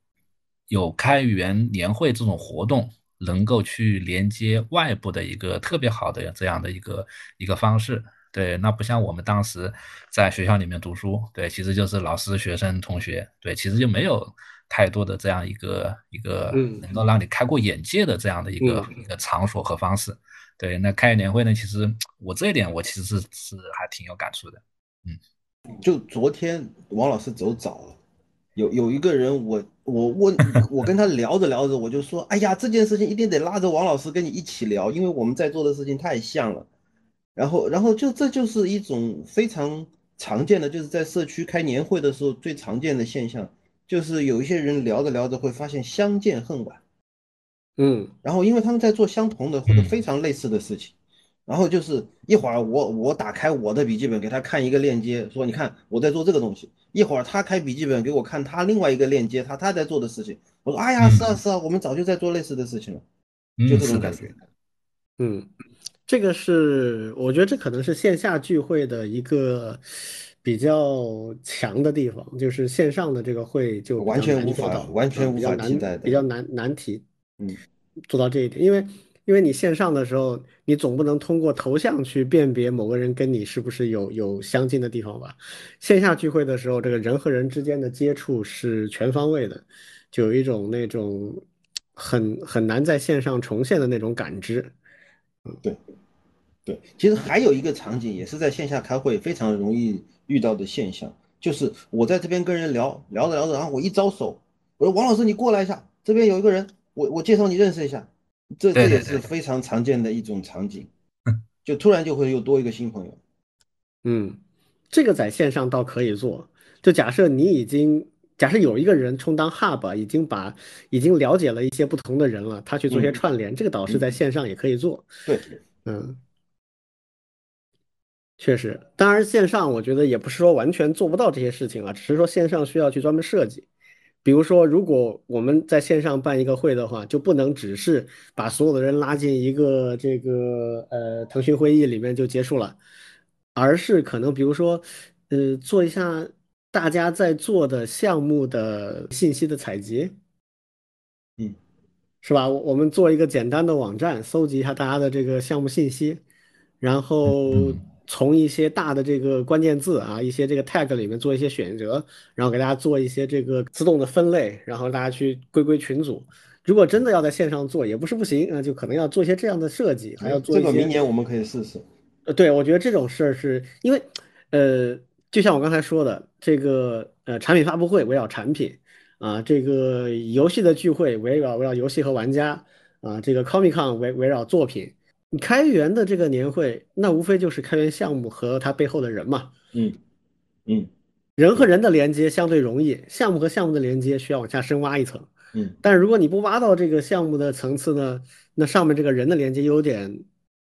有开源年会这种活动。能够去连接外部的一个特别好的这样的一个一个方式，对，那不像我们当时在学校里面读书，对，其实就是老师、学生、同学，对，其实就没有太多的这样一个一个能够让你开阔眼界的这样的一个一个场所和方式，对，那开年会呢，其实我这一点我其实是是还挺有感触的，嗯，就昨天王老师走早了。有有一个人，我我问，我跟他聊着聊着，我就说，哎呀，这件事情一定得拉着王老师跟你一起聊，因为我们在做的事情太像了。然后，然后就这就是一种非常常见的，就是在社区开年会的时候最常见的现象，就是有一些人聊着聊着会发现相见恨晚。嗯，然后因为他们在做相同的或者非常类似的事情。然后就是一会儿我我打开我的笔记本给他看一个链接，说你看我在做这个东西。一会儿他开笔记本给我看他另外一个链接，他他在做的事情。我说哎呀，是啊是啊，我们早就在做类似的事情了，就这种感觉。嗯，这个是我觉得这可能是线下聚会的一个比较强的地方，就是线上的这个会就完全无法完全无法替代的，比较难难题。嗯，做到这一点，因为。因为你线上的时候，你总不能通过头像去辨别某个人跟你是不是有有相近的地方吧？线下聚会的时候，这个人和人之间的接触是全方位的，就有一种那种很很难在线上重现的那种感知。嗯，对，对。其实还有一个场景也是在线下开会非常容易遇到的现象，就是我在这边跟人聊聊着聊着，然后我一招手，我说王老师你过来一下，这边有一个人，我我介绍你认识一下。这这也是非常常见的一种场景，就突然就会又多一个新朋友。嗯，这个在线上倒可以做。就假设你已经，假设有一个人充当 hub，已经把已经了解了一些不同的人了，他去做些串联，这个导师在线上也可以做。对，嗯，确实。当然，线上我觉得也不是说完全做不到这些事情啊，只是说线上需要去专门设计。比如说，如果我们在线上办一个会的话，就不能只是把所有的人拉进一个这个呃腾讯会议里面就结束了，而是可能比如说，呃，做一下大家在做的项目的信息的采集，嗯，是吧？我们做一个简单的网站，搜集一下大家的这个项目信息，然后。从一些大的这个关键字啊，一些这个 tag 里面做一些选择，然后给大家做一些这个自动的分类，然后大家去归归群组。如果真的要在线上做，也不是不行啊，就可能要做一些这样的设计，还要做这个明年我们可以试试。呃，对，我觉得这种事儿是因为，呃，就像我刚才说的，这个呃产品发布会围绕产品啊，这个游戏的聚会围绕围绕游戏和玩家啊，这个 Comic Con 围围绕作品。你开源的这个年会，那无非就是开源项目和它背后的人嘛。嗯嗯，人和人的连接相对容易，项目和项目的连接需要往下深挖一层。嗯，但是如果你不挖到这个项目的层次呢，那上面这个人的连接有点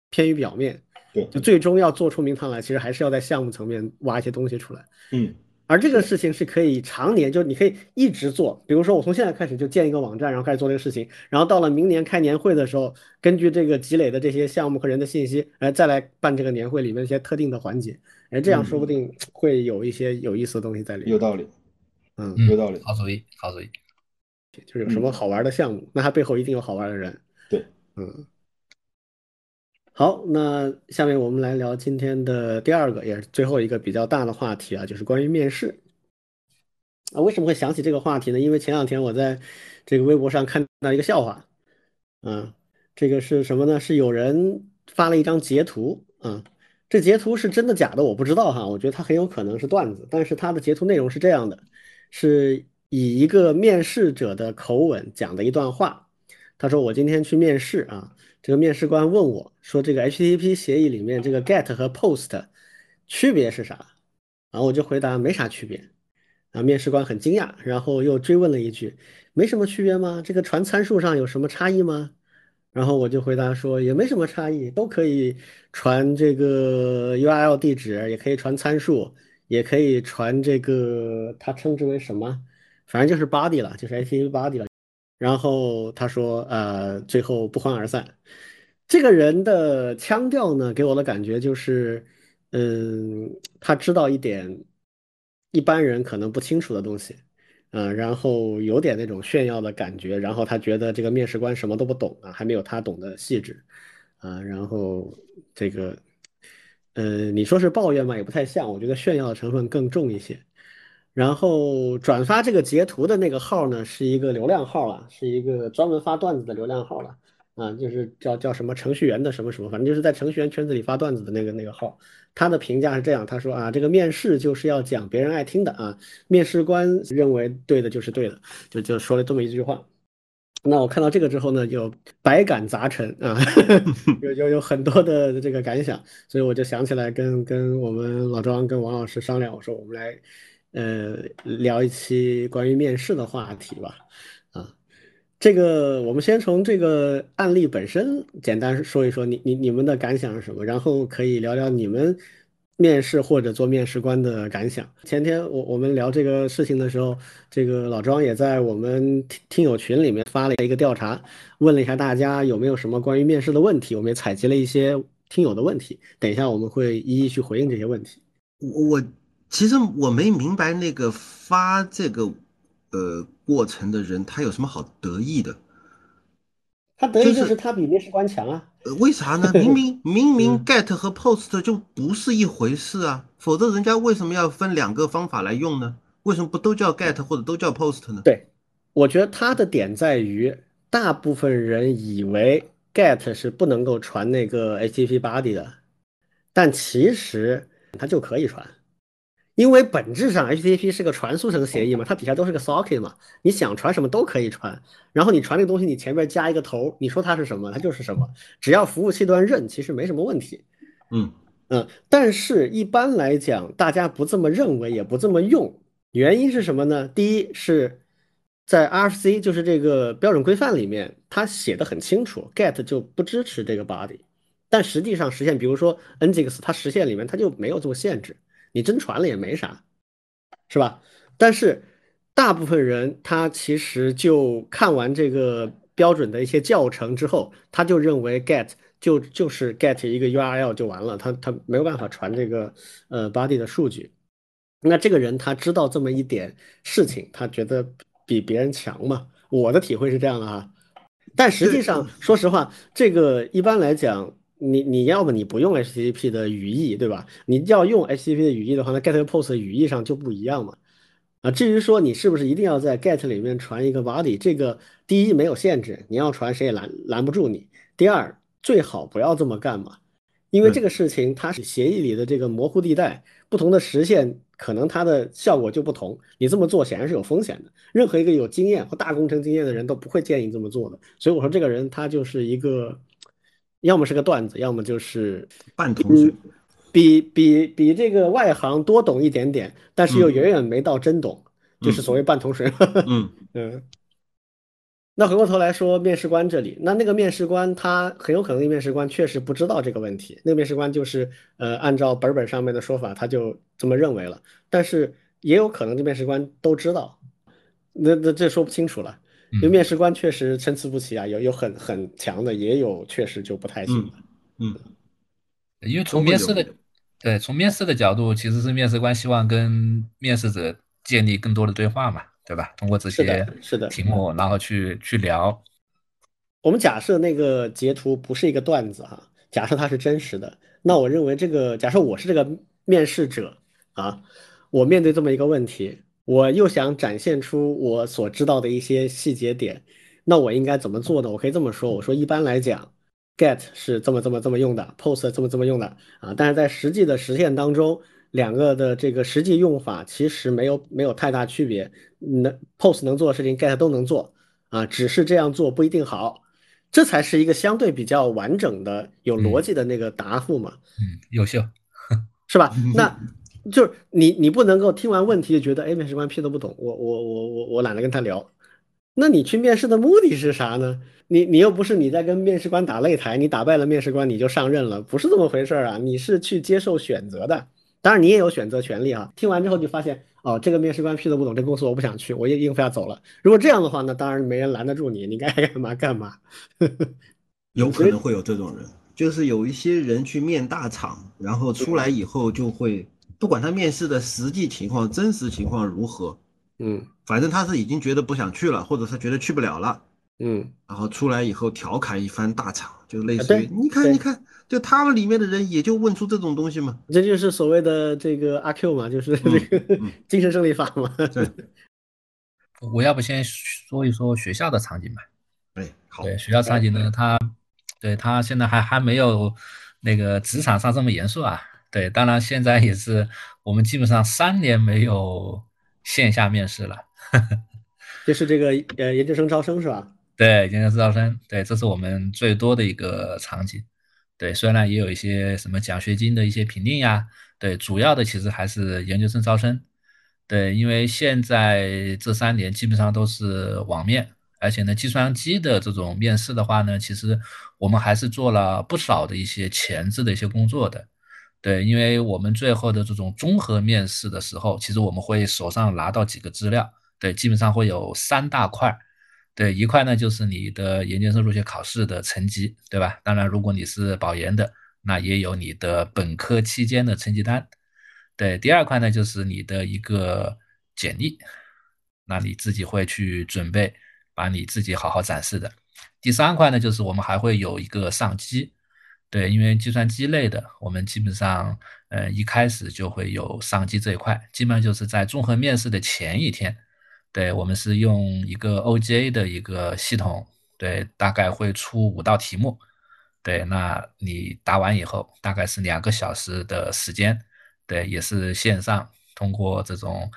偏于表面。对，就最终要做出名堂来，其实还是要在项目层面挖一些东西出来。嗯。而这个事情是可以常年，就你可以一直做。比如说，我从现在开始就建一个网站，然后开始做这个事情，然后到了明年开年会的时候，根据这个积累的这些项目和人的信息，哎，再来办这个年会里面一些特定的环节，哎，这样说不定会有一些有意思的东西在里面。有道理，嗯，有道理，好主意，好主意。就是有什么好玩的项目，那它背后一定有好玩的人。对，嗯。好，那下面我们来聊今天的第二个，也是最后一个比较大的话题啊，就是关于面试。啊，为什么会想起这个话题呢？因为前两天我在这个微博上看到一个笑话，嗯，这个是什么呢？是有人发了一张截图，啊，这截图是真的假的我不知道哈，我觉得它很有可能是段子，但是它的截图内容是这样的，是以一个面试者的口吻讲的一段话。他说：“我今天去面试啊。”这个面试官问我说：“这个 HTTP 协议里面这个 GET 和 POST 区别是啥？”然后我就回答：“没啥区别。”啊，面试官很惊讶，然后又追问了一句：“没什么区别吗？这个传参数上有什么差异吗？”然后我就回答说也没什么差异，都可以传这个 URL 地址，也可以传参数，也可以传这个它称之为什么，反正就是 body 了，就是 HTTP body 了。然后他说呃，最后不欢而散。这个人的腔调呢，给我的感觉就是，嗯，他知道一点一般人可能不清楚的东西。嗯，然后有点那种炫耀的感觉，然后他觉得这个面试官什么都不懂啊，还没有他懂得细致，啊，然后这个，呃，你说是抱怨嘛，也不太像，我觉得炫耀的成分更重一些。然后转发这个截图的那个号呢，是一个流量号了，是一个专门发段子的流量号了。啊，就是叫叫什么程序员的什么什么，反正就是在程序员圈子里发段子的那个那个号，他的评价是这样，他说啊，这个面试就是要讲别人爱听的啊，面试官认为对的就是对的，就就说了这么一句话。那我看到这个之后呢，就百感杂陈啊，<laughs> 有有有很多的这个感想，所以我就想起来跟跟我们老庄跟王老师商量，我说我们来呃聊一期关于面试的话题吧。啊这个我们先从这个案例本身简单说一说，你你你们的感想是什么？然后可以聊聊你们面试或者做面试官的感想。前天我我们聊这个事情的时候，这个老庄也在我们听听友群里面发了一个调查，问了一下大家有没有什么关于面试的问题。我们也采集了一些听友的问题，等一下我们会一一去回应这些问题。我其实我没明白那个发这个。呃，过程的人他有什么好得意的？他得意就是他比面试官强啊。呃，为啥呢？<laughs> 明明明明 get 和 post 就不是一回事啊，否则人家为什么要分两个方法来用呢？为什么不都叫 get 或者都叫 post 呢？对，我觉得他的点在于，大部分人以为 get 是不能够传那个 HTTP body 的，但其实它就可以传。因为本质上 HTTP 是个传输层协议嘛，它底下都是个 socket 嘛，你想传什么都可以传。然后你传这个东西，你前面加一个头，你说它是什么，它就是什么。只要服务器端认，其实没什么问题。嗯嗯，但是一般来讲，大家不这么认为，也不这么用。原因是什么呢？第一是在 RFC 就是这个标准规范里面，它写的很清楚，get 就不支持这个 body。但实际上实现，比如说 Nginx，它实现里面它就没有做限制。你真传了也没啥，是吧？但是大部分人他其实就看完这个标准的一些教程之后，他就认为 get 就就是 get 一个 URL 就完了，他他没有办法传这个呃 body 的数据。那这个人他知道这么一点事情，他觉得比别人强嘛？我的体会是这样的哈。但实际上，说实话，这个一般来讲。你你要么你不用 HTTP 的语义，对吧？你要用 HTTP 的语义的话，那 GET 和 POST 语义上就不一样嘛。啊，至于说你是不是一定要在 GET 里面传一个 body，这个第一没有限制，你要传谁也拦拦不住你。第二，最好不要这么干嘛，因为这个事情它是协议里的这个模糊地带，不同的实现可能它的效果就不同。你这么做显然是有风险的，任何一个有经验或大工程经验的人都不会建议这么做的。所以我说这个人他就是一个。要么是个段子，要么就是半桶水，比比比这个外行多懂一点点，但是又远远没到真懂，就是所谓半桶水。嗯 <laughs> 嗯。那回过头来说，面试官这里，那那个面试官他很有可能，那面试官确实不知道这个问题。那个面试官就是呃，按照本本上面的说法，他就这么认为了。但是也有可能，这面试官都知道，那那这说不清楚了。因为面试官确实参差不齐啊，有有很很强的，也有确实就不太行的。嗯，因为从面试的，对，从面试的角度，其实是面试官希望跟面试者建立更多的对话嘛，对吧？通过这些是的题目，然后去去聊。我们假设那个截图不是一个段子哈，假设它是真实的，那我认为这个假设我是这个面试者啊，我面对这么一个问题。我又想展现出我所知道的一些细节点，那我应该怎么做呢？我可以这么说，我说一般来讲，get 是这么这么这么用的，post 这么这么用的啊，但是在实际的实现当中，两个的这个实际用法其实没有没有太大区别，能 post 能做的事情，get 都能做啊，只是这样做不一定好，这才是一个相对比较完整的、有逻辑的那个答复嘛。嗯，优秀，是吧？<laughs> 那。就是你，你不能够听完问题就觉得，哎，面试官屁都不懂，我我我我我懒得跟他聊。那你去面试的目的是啥呢？你你又不是你在跟面试官打擂台，你打败了面试官你就上任了，不是这么回事儿啊！你是去接受选择的，当然你也有选择权利啊。听完之后就发现，哦，这个面试官屁都不懂，这公司我不想去，我也应付要走了。如果这样的话，那当然没人拦得住你，你该干嘛干嘛。<laughs> 有可能会有这种人，就是有一些人去面大厂，然后出来以后就会，不管他面试的实际情况、真实情况如何，嗯反正他是已经觉得不想去了，或者他觉得去不了了，嗯，然后出来以后调侃一番大厂，就类似对于你看你看，就他们里面的人也就问出这种东西嘛。这就是所谓的这个阿 Q 嘛，就是这个嗯 <laughs> 精神胜利法嘛。对，我要不先说一说学校的场景吧。对，好，对学校场景呢，他对他现在还还没有那个职场上这么严肃啊。对，当然现在也是我们基本上三年没有线下面试了。<laughs> 就是这个呃研究生招生是吧？对，研究生招生，对，这是我们最多的一个场景。对，虽然也有一些什么奖学金的一些评定呀，对，主要的其实还是研究生招生。对，因为现在这三年基本上都是网面，而且呢，计算机的这种面试的话呢，其实我们还是做了不少的一些前置的一些工作的。对，因为我们最后的这种综合面试的时候，其实我们会手上拿到几个资料，对，基本上会有三大块。对，一块呢就是你的研究生入学考试的成绩，对吧？当然，如果你是保研的，那也有你的本科期间的成绩单。对，第二块呢就是你的一个简历，那你自己会去准备，把你自己好好展示的。第三块呢就是我们还会有一个上机，对，因为计算机类的，我们基本上呃一开始就会有上机这一块，基本上就是在综合面试的前一天。对，我们是用一个 OGA 的一个系统，对，大概会出五道题目，对，那你答完以后，大概是两个小时的时间，对，也是线上，通过这种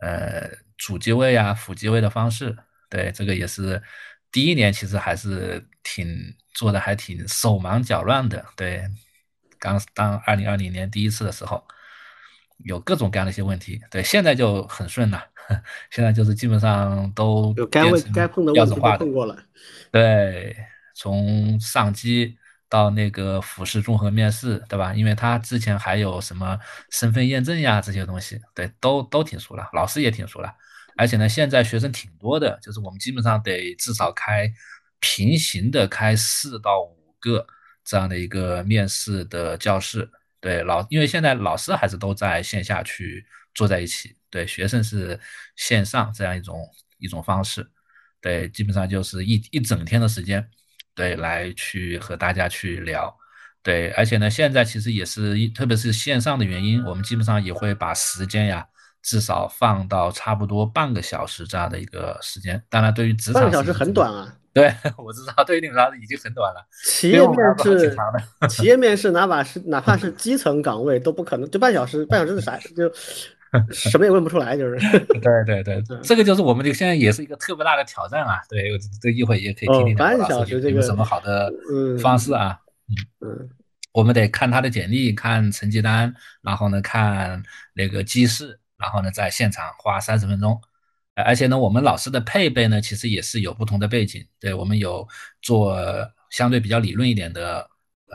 呃主机位啊、辅机位的方式，对，这个也是第一年其实还是挺做的还挺手忙脚乱的，对，刚当二零二零年第一次的时候。有各种各样的一些问题，对，现在就很顺了，<laughs> 现在就是基本上都就该问该碰的问题都碰过了。对，从上机到那个复试综合面试，对吧？因为他之前还有什么身份验证呀这些东西，对，都都挺熟了，老师也挺熟了，而且呢，现在学生挺多的，就是我们基本上得至少开平行的开四到五个这样的一个面试的教室。对老，因为现在老师还是都在线下去坐在一起，对学生是线上这样一种一种方式，对，基本上就是一一整天的时间，对，来去和大家去聊，对，而且呢，现在其实也是一，特别是线上的原因，我们基本上也会把时间呀，至少放到差不多半个小时这样的一个时间。当然，对于职场，半个小时很短啊。<laughs> 对，<laughs> 我知道，对于你们来说已经很短了。企业面试，企业面试，哪怕是哪怕是基层岗位都不可能，就半小时，半小时是啥？就什么也问不出来，就是。<laughs> 对对对，这个就是我们这个现在也是一个特别大的挑战啊。对，这一会也可以听听半小时这个有什么好的方式啊？嗯嗯，我们得看他的简历，看成绩单，然后呢看那个机试，然后呢在现场花三十分钟。而且呢，我们老师的配备呢，其实也是有不同的背景。对我们有做相对比较理论一点的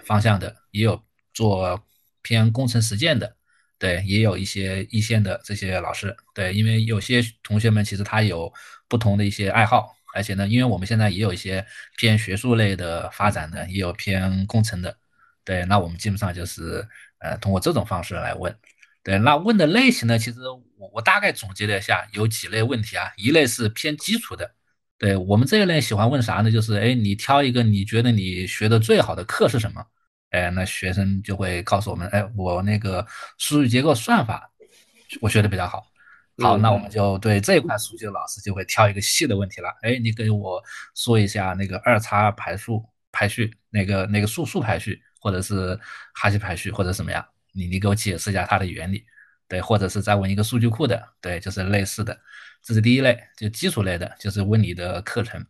方向的，也有做偏工程实践的，对，也有一些一线的这些老师。对，因为有些同学们其实他有不同的一些爱好，而且呢，因为我们现在也有一些偏学术类的发展的，也有偏工程的。对，那我们基本上就是呃通过这种方式来问。对，那问的类型呢？其实我我大概总结了一下，有几类问题啊。一类是偏基础的，对我们这一类喜欢问啥呢？就是哎，你挑一个你觉得你学的最好的课是什么？哎，那学生就会告诉我们，哎，我那个数据结构算法我学的比较好。好，那我们就对这一块熟悉的老师就会挑一个细的问题了。哎，你给我说一下那个二叉排数排序，那个那个数数排序，或者是哈希排序，或者什么样？你你给我解释一下它的原理，对，或者是再问一个数据库的，对，就是类似的，这是第一类，就基础类的，就是问你的课程。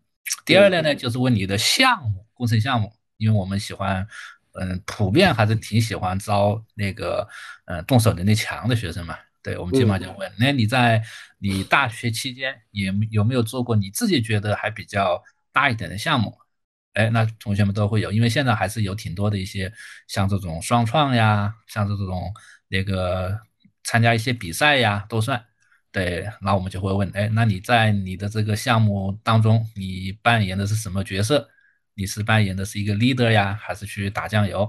第二类呢，就是问你的项目，工程项目，因为我们喜欢，嗯，普遍还是挺喜欢招那个，嗯，动手能力强的学生嘛，对我们基本上就问，那你在你大学期间也有没有做过你自己觉得还比较大一点的项目？哎，那同学们都会有，因为现在还是有挺多的一些像这种双创呀，像这种那个参加一些比赛呀，都算。对，那我们就会问，哎，那你在你的这个项目当中，你扮演的是什么角色？你是扮演的是一个 leader 呀，还是去打酱油？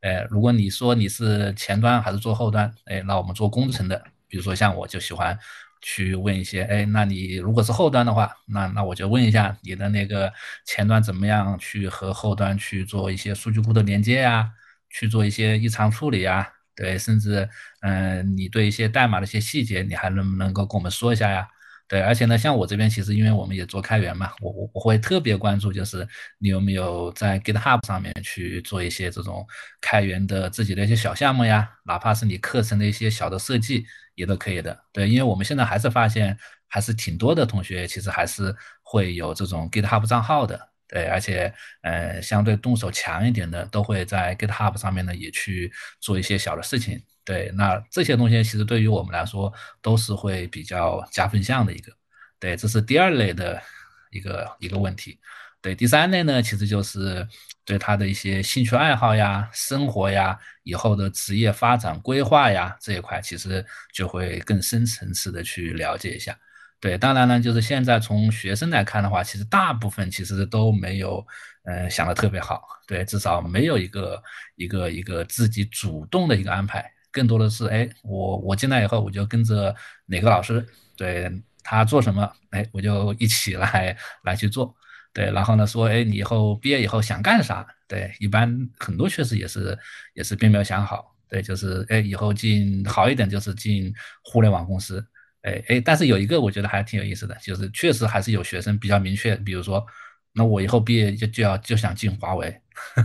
哎，如果你说你是前端还是做后端，哎，那我们做工程的，比如说像我就喜欢去问一些，哎，那你如果是后端的话，那那我就问一下你的那个前端怎么样去和后端去做一些数据库的连接呀，去做一些异常处理呀，对，甚至嗯，你对一些代码的一些细节，你还能不能够跟我们说一下呀？对，而且呢，像我这边其实因为我们也做开源嘛，我我我会特别关注，就是你有没有在 GitHub 上面去做一些这种开源的自己的一些小项目呀，哪怕是你课程的一些小的设计也都可以的。对，因为我们现在还是发现，还是挺多的同学其实还是会有这种 GitHub 账号的。对，而且呃，相对动手强一点的，都会在 GitHub 上面呢也去做一些小的事情。对，那这些东西其实对于我们来说都是会比较加分项的一个。对，这是第二类的一个一个问题。对，第三类呢，其实就是对他的一些兴趣爱好呀、生活呀、以后的职业发展规划呀这一块，其实就会更深层次的去了解一下。对，当然呢，就是现在从学生来看的话，其实大部分其实都没有，嗯，想的特别好。对，至少没有一个一个一个自己主动的一个安排。更多的是，哎，我我进来以后，我就跟着哪个老师，对他做什么，哎，我就一起来来去做，对，然后呢，说，哎，你以后毕业以后想干啥？对，一般很多确实也是也是并没有想好，对，就是，哎，以后进好一点就是进互联网公司，哎哎，但是有一个我觉得还挺有意思的，就是确实还是有学生比较明确，比如说，那我以后毕业就就要就想进华为呵。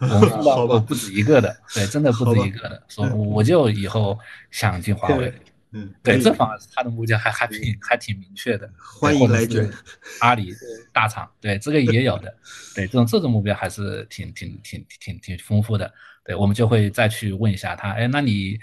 我们碰到过不止一个的，对，真的不止一个的，说我就以后想进华为，嗯，对，这方他的目标还还挺还挺明确的，欢迎来卷，阿里大厂，对，这个也有的，对，这种这种目标还是挺挺挺挺挺丰富的，对，我们就会再去问一下他，哎，那你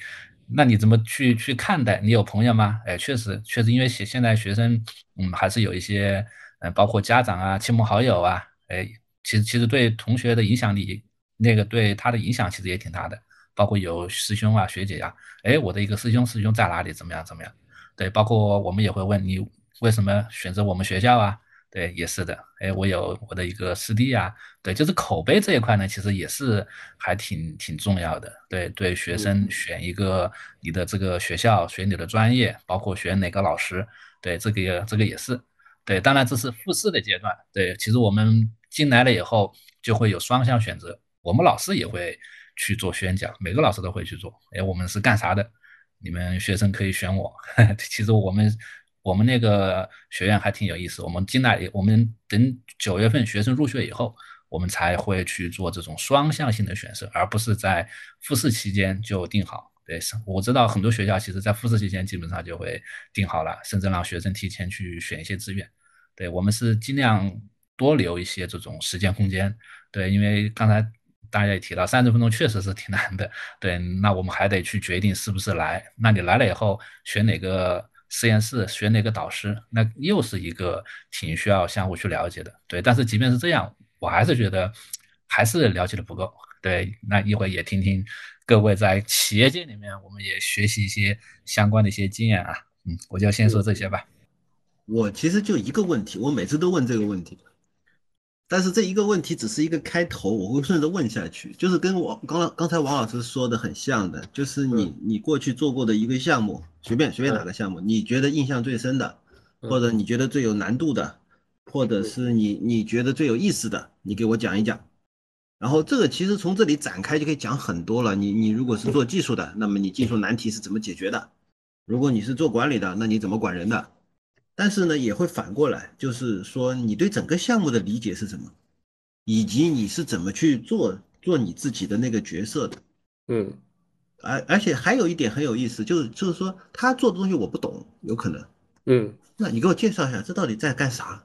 那你怎么去去看待？你有朋友吗？哎，确实确实，因为现现在学生，嗯，还是有一些，嗯，包括家长啊、亲朋好友啊，哎。其实其实对同学的影响力，那个对他的影响其实也挺大的，包括有师兄啊学姐呀，哎，我的一个师兄师兄在哪里？怎么样怎么样？对，包括我们也会问你为什么选择我们学校啊？对，也是的，哎，我有我的一个师弟啊，对，就是口碑这一块呢，其实也是还挺挺重要的。对对，学生选一个你的这个学校，选你的专业，包括选哪个老师，对，这个这个也是。对，当然这是复试的阶段。对，其实我们。进来了以后就会有双向选择，我们老师也会去做宣讲，每个老师都会去做。哎，我们是干啥的？你们学生可以选我。<laughs> 其实我们我们那个学院还挺有意思，我们进来，我们等九月份学生入学以后，我们才会去做这种双向性的选择，而不是在复试期间就定好。对，我知道很多学校其实在复试期间基本上就会定好了，甚至让学生提前去选一些志愿。对我们是尽量。多留一些这种时间空间，对，因为刚才大家也提到，三十分钟确实是挺难的，对，那我们还得去决定是不是来。那你来了以后，选哪个实验室，选哪个导师，那又是一个挺需要相互去了解的，对。但是即便是这样，我还是觉得还是了解的不够，对。那一会儿也听听各位在企业界里面，我们也学习一些相关的一些经验啊，嗯，我就先说这些吧。我其实就一个问题，我每次都问这个问题。但是这一个问题只是一个开头，我会顺着问下去，就是跟我刚刚才王老师说的很像的，就是你你过去做过的一个项目，随便随便哪个项目，你觉得印象最深的，或者你觉得最有难度的，或者是你你觉得最有意思的，你给我讲一讲。然后这个其实从这里展开就可以讲很多了。你你如果是做技术的，那么你技术难题是怎么解决的？如果你是做管理的，那你怎么管人的？但是呢，也会反过来，就是说你对整个项目的理解是什么，以及你是怎么去做做你自己的那个角色的，嗯，而而且还有一点很有意思，就是就是说他做的东西我不懂，有可能，嗯，那你给我介绍一下，这到底在干啥？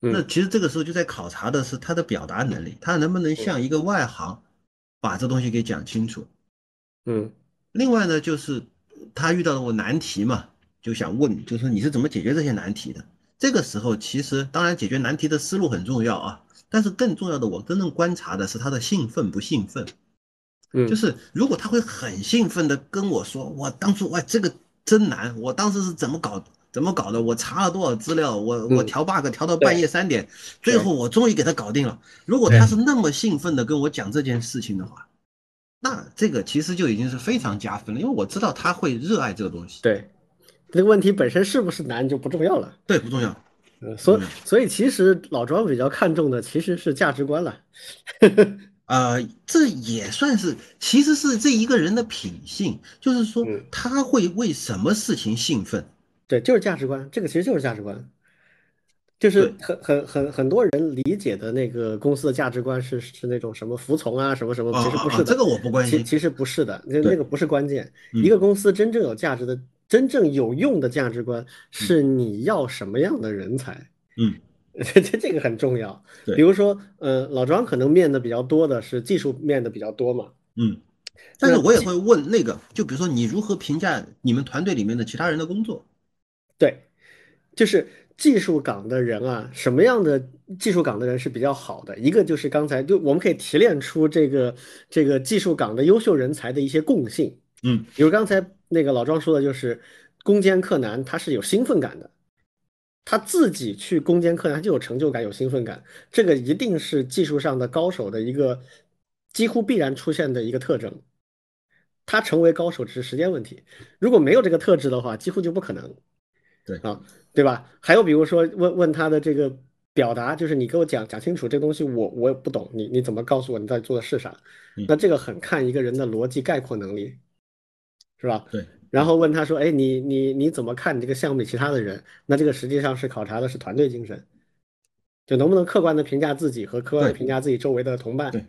那其实这个时候就在考察的是他的表达能力，他能不能像一个外行把这东西给讲清楚，嗯，另外呢就是。他遇到了我难题嘛，就想问，就是说你是怎么解决这些难题的？这个时候其实当然解决难题的思路很重要啊，但是更重要的，我真正观察的是他的兴奋不兴奋。嗯，就是如果他会很兴奋的跟我说，我当初哇这个真难，我当时是怎么搞怎么搞的，我查了多少资料，我我调 bug 调到半夜三点，最后我终于给他搞定了。如果他是那么兴奋的跟我讲这件事情的话，那这个其实就已经是非常加分了，因为我知道他会热爱这个东西。对，这个问题本身是不是难就不重要了。对，不重要。嗯，所以所以其实老庄比较看重的其实是价值观了。<laughs> 呃，这也算是，其实是这一个人的品性，就是说他会为什么事情兴奋？对，就是价值观，这个其实就是价值观，就是很很很很多人理解的那个公司的价值观是是那种什么服从啊，什么什么，其实不是的。这个我不关心。其其实不是的，那那个不是关键。一个公司真正有价值的、真正有用的价值观是你要什么样的人才。嗯。<laughs> 这这这个很重要，比如说，呃，老庄可能面的比较多的是技术面的比较多嘛，嗯，但是我也会问那个，就比如说你如何评价你们团队里面的其他人的工作？对，就是技术岗的人啊，什么样的技术岗的人是比较好的？一个就是刚才就我们可以提炼出这个这个技术岗的优秀人才的一些共性，嗯，比如刚才那个老庄说的就是攻坚克难，他是有兴奋感的。他自己去攻坚克难，就有成就感，有兴奋感，这个一定是技术上的高手的一个几乎必然出现的一个特征。他成为高手只是时间问题，如果没有这个特质的话，几乎就不可能。对啊，对吧？还有比如说问问他的这个表达，就是你给我讲讲清楚这东西，我我也不懂，你你怎么告诉我你在做的是啥？那这个很看一个人的逻辑概括能力，是吧？对。然后问他说：“哎，你你你怎么看你这个项目里其他的人？那这个实际上是考察的是团队精神，就能不能客观的评价自己和客观的评价自己周围的同伴。对，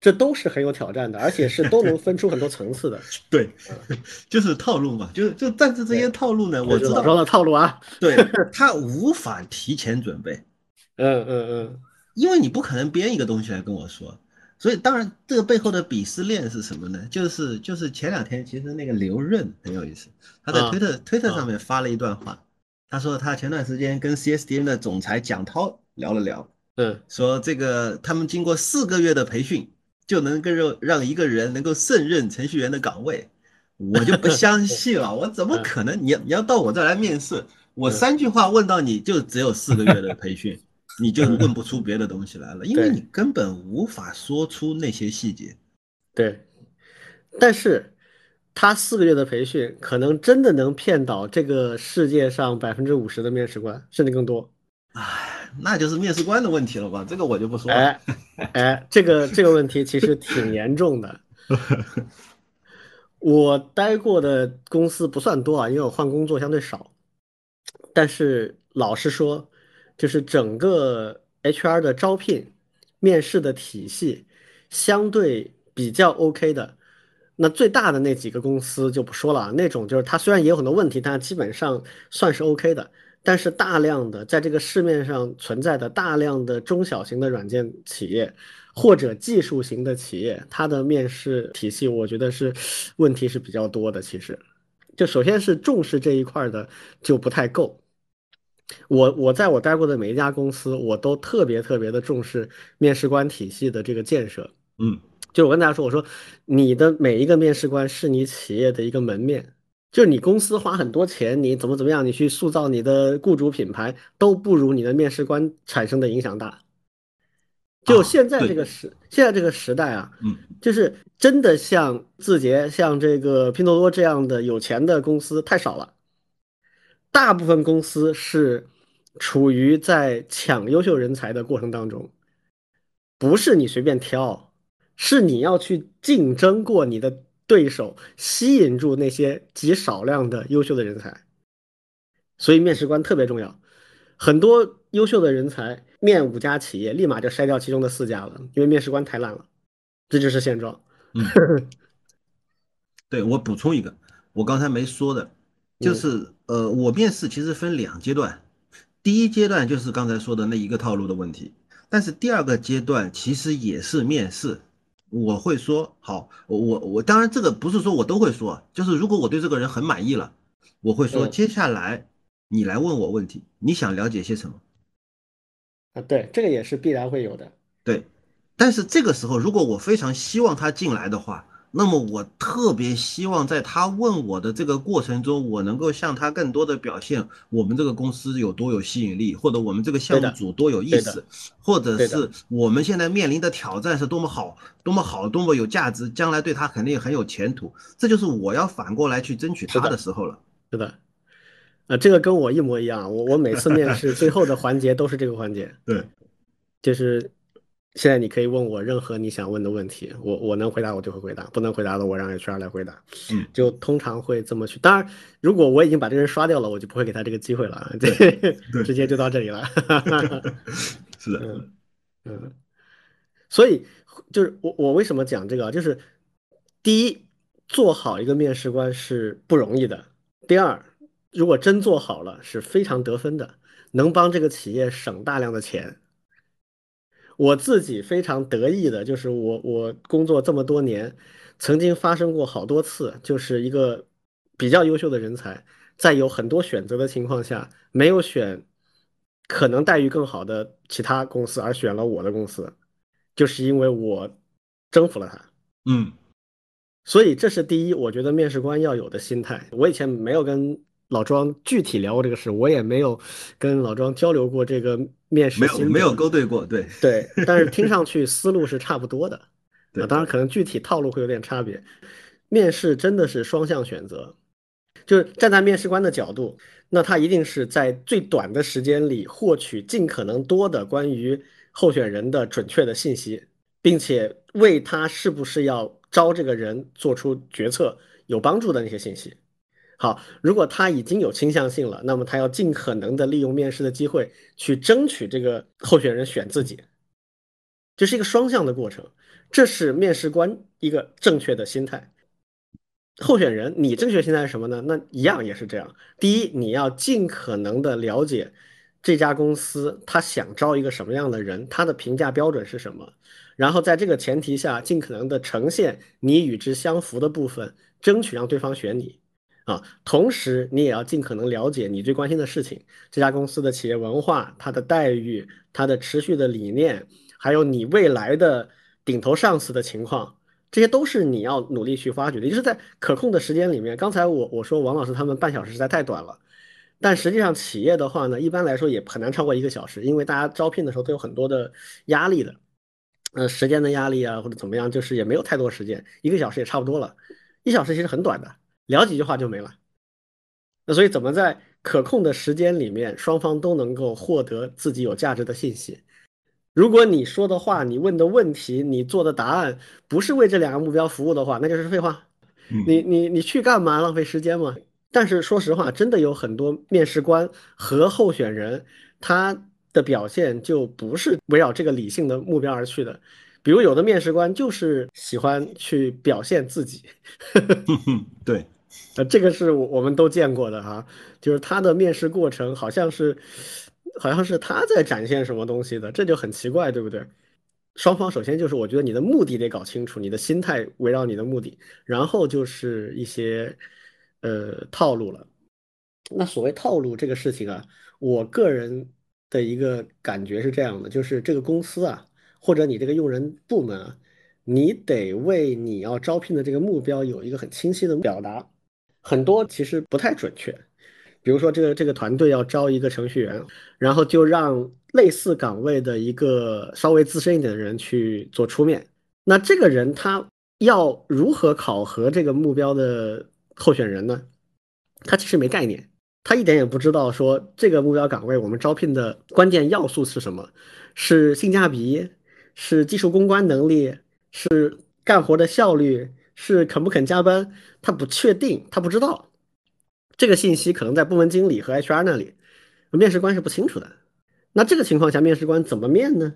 这都是很有挑战的，而且是都能分出很多层次的。对，就是套路嘛，就是就但是这些套路呢，我知道的套路啊，对 <laughs> 他无法提前准备。嗯嗯嗯，因为你不可能编一个东西来跟我说。”所以，当然，这个背后的鄙视链是什么呢？就是就是前两天，其实那个刘润很有意思，他在推特推特上面发了一段话，他说他前段时间跟 CSDN 的总裁蒋涛聊了聊，嗯，说这个他们经过四个月的培训，就能够让让一个人能够胜任程序员的岗位，我就不 <laughs> 相信了，我怎么可能？你你要到我这儿来面试，我三句话问到你就只有四个月的培训。你就问不出别的东西来了，因为你根本无法说出那些细节。对，但是他四个月的培训，可能真的能骗倒这个世界上百分之五十的面试官，甚至更多。唉，那就是面试官的问题了吧？这个我就不说了。哎，<laughs> 哎，这个这个问题其实挺严重的。我待过的公司不算多啊，因为我换工作相对少。但是老实说。就是整个 HR 的招聘、面试的体系相对比较 OK 的，那最大的那几个公司就不说了，那种就是它虽然也有很多问题，但基本上算是 OK 的。但是大量的在这个市面上存在的大量的中小型的软件企业或者技术型的企业，它的面试体系我觉得是问题是比较多的。其实，就首先是重视这一块的就不太够。我我在我待过的每一家公司，我都特别特别的重视面试官体系的这个建设。嗯，就我跟大家说，我说你的每一个面试官是你企业的一个门面，就是你公司花很多钱，你怎么怎么样，你去塑造你的雇主品牌，都不如你的面试官产生的影响大。就现在这个时，现在这个时代啊，嗯，就是真的像字节、像这个拼多多这样的有钱的公司太少了。大部分公司是处于在抢优秀人才的过程当中，不是你随便挑，是你要去竞争过你的对手，吸引住那些极少量的优秀的人才。所以面试官特别重要，很多优秀的人才面五家企业，立马就筛掉其中的四家了，因为面试官太烂了，这就是现状。嗯，<laughs> 对我补充一个，我刚才没说的。就是呃，我面试其实分两阶段，第一阶段就是刚才说的那一个套路的问题，但是第二个阶段其实也是面试，我会说好，我我我当然这个不是说我都会说，就是如果我对这个人很满意了，我会说嗯接下来你来问我问题，你想了解些什么？啊，对，这个也是必然会有的。对，但是这个时候如果我非常希望他进来的话，那么我特别希望在他问我的这个过程中，我能够向他更多的表现我们这个公司有多有吸引力，或者我们这个项目组多有意思，或者是我们现在面临的挑战是多么好、多么好、多么有价值，将来对他肯定很有前途。这就是我要反过来去争取他的的时候了。是的，呃，这个跟我一模一样。我我每次面试最后的环节都是这个环节，<laughs> 对，就是现在你可以问我任何你想问的问题，我我能回答我就会回答，不能回答的我让 HR 来回答。嗯，就通常会这么去。当然，如果我已经把这个人刷掉了，我就不会给他这个机会了，这对 <laughs> 直接就到这里了。<laughs> 是的，嗯嗯，所以就是我我为什么讲这个啊？就是第一，做好一个面试官是不容易的；第二，如果真做好了，是非常得分的，能帮这个企业省大量的钱。我自己非常得意的就是我我工作这么多年，曾经发生过好多次，就是一个比较优秀的人才，在有很多选择的情况下，没有选可能待遇更好的其他公司，而选了我的公司，就是因为我征服了他。嗯所以这是第一，我觉得面试官要有的心态。我以前没有跟老庄具体聊过这个事，我也没有跟老庄交流过这个面试没有没有勾兑过，对对，但是听上去思路是差不多的。啊，当然可能具体套路会有点差别。面试真的是双向选择，就是站在面试官的角度，那他一定是在最短的时间里获取尽可能多的关于候选人的准确的信息，并且为他是不是要招这个人做出决策有帮助的那些信息。好，如果他已经有倾向性了，那么他要尽可能的利用面试的机会去争取这个候选人选自己，这是一个双向的过程，这是面试官一个正确的心态。候选人，你正确心态是什么呢？那一样也是这样。第一，你要尽可能的了解这家公司他想招一个什么样的人，他的评价标准是什么，然后在这个前提下，尽可能的呈现你与之相符的部分，争取让对方选你。啊，同时你也要尽可能了解你最关心的事情，这家公司的企业文化、它的待遇、它的持续的理念，还有你未来的顶头上司的情况，这些都是你要努力去发掘的。就是在可控的时间里面，刚才我我说王老师他们半小时实在太短了，但实际上企业的话呢，一般来说也很难超过一个小时，因为大家招聘的时候都有很多的压力的，呃，时间的压力啊或者怎么样，就是也没有太多时间，一个小时也差不多了，一小时其实很短的。聊几句话就没了。那所以怎么在可控的时间里面，双方都能够获得自己有价值的信息？如果你说的话、你问的问题、你做的答案不是为这两个目标服务的话，那就是废话。嗯你你你去干嘛？浪费时间嘛？但是说实话，真的有很多面试官和候选人，他的表现就不是围绕这个理性的目标而去的。比如有的面试官就是喜欢去表现自己，<laughs> 对，呃，这个是我我们都见过的哈，就是他的面试过程好像是，好像是他在展现什么东西的，这就很奇怪，对不对？双方首先就是我觉得你的目的得搞清楚，你的心态围绕你的目的，然后就是一些呃套路了。那所谓套路这个事情啊，我个人的一个感觉是这样的，就是这个公司啊，或者你这个用人部门，你得为你要招聘的这个目标有一个很清晰的表达。很多其实不太准确。比如说，这个这个团队要招一个程序员，然后就让类似岗位的一个稍微资深一点的人去做出面。那这个人他要如何考核这个目标的候选人呢？他其实没概念，他一点也不知道说这个目标岗位我们招聘的关键要素是什么，是性价比，是技术攻关能力，是干活的效率，是肯不肯加班。他不确定，他不知道这个信息可能在部门经理和 HR 那里，面试官是不清楚的。那这个情况下，面试官怎么面呢？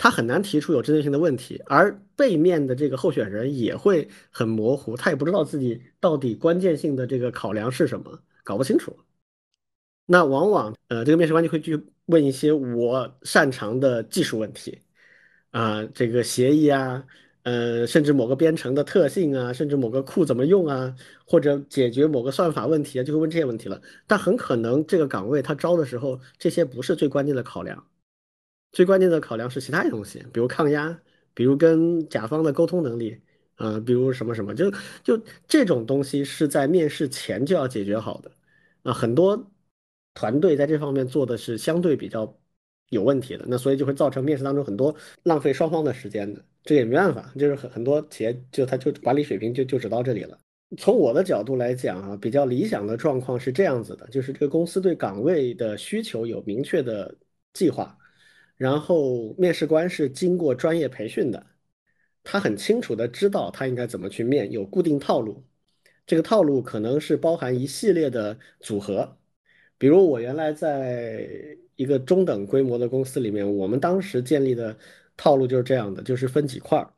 他很难提出有针对性的问题，而被面的这个候选人也会很模糊，他也不知道自己到底关键性的这个考量是什么，搞不清楚。那往往呃，这个面试官就会去问一些我擅长的技术问题，啊，这个协议啊，呃，甚至某个编程的特性啊，甚至某个库怎么用啊，或者解决某个算法问题啊，就会问这些问题了。但很可能这个岗位他招的时候，这些不是最关键的考量，最关键的考量是其他的东西，比如抗压，比如跟甲方的沟通能力，啊，比如什么什么，就就这种东西是在面试前就要解决好的。啊，很多团队在这方面做的是相对比较有问题的，那所以就会造成面试当中很多浪费双方的时间的，这也没办法，就是很很多企业就他就管理水平就就只到这里了。从我的角度来讲啊，比较理想的状况是这样子的，就是这个公司对岗位的需求有明确的计划，然后面试官是经过专业培训的，他很清楚的知道他应该怎么去面，有固定套路。这个套路可能是包含一系列的组合，比如我原来在一个中等规模的公司里面，我们当时建立的套路就是这样的，就是分几块儿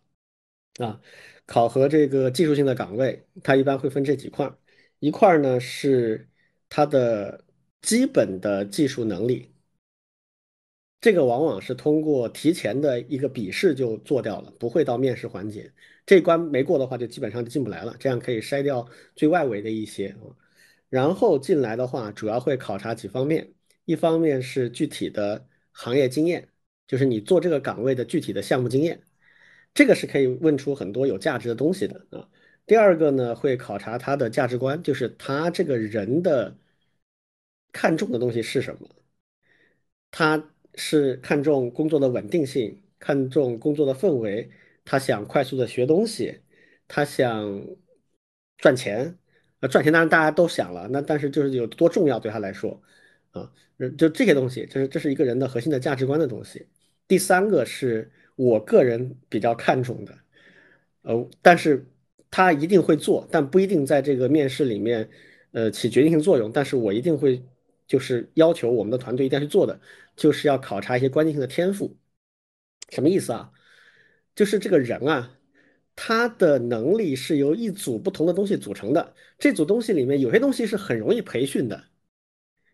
啊，考核这个技术性的岗位，它一般会分这几块儿，一块儿呢是它的基本的技术能力，这个往往是通过提前的一个笔试就做掉了，不会到面试环节。这关没过的话，就基本上就进不来了。这样可以筛掉最外围的一些。然后进来的话，主要会考察几方面：一方面是具体的行业经验，就是你做这个岗位的具体的项目经验，这个是可以问出很多有价值的东西的啊。第二个呢，会考察他的价值观，就是他这个人的看重的东西是什么？他是看重工作的稳定性，看重工作的氛围。他想快速的学东西，他想赚钱，啊，赚钱当然大家都想了，那但是就是有多重要对他来说，啊，就这些东西，这是这是一个人的核心的价值观的东西。第三个是我个人比较看重的，呃，但是他一定会做，但不一定在这个面试里面，呃，起决定性作用。但是我一定会就是要求我们的团队一定要去做的，就是要考察一些关键性的天赋。什么意思啊？就是这个人啊，他的能力是由一组不同的东西组成的。这组东西里面有些东西是很容易培训的，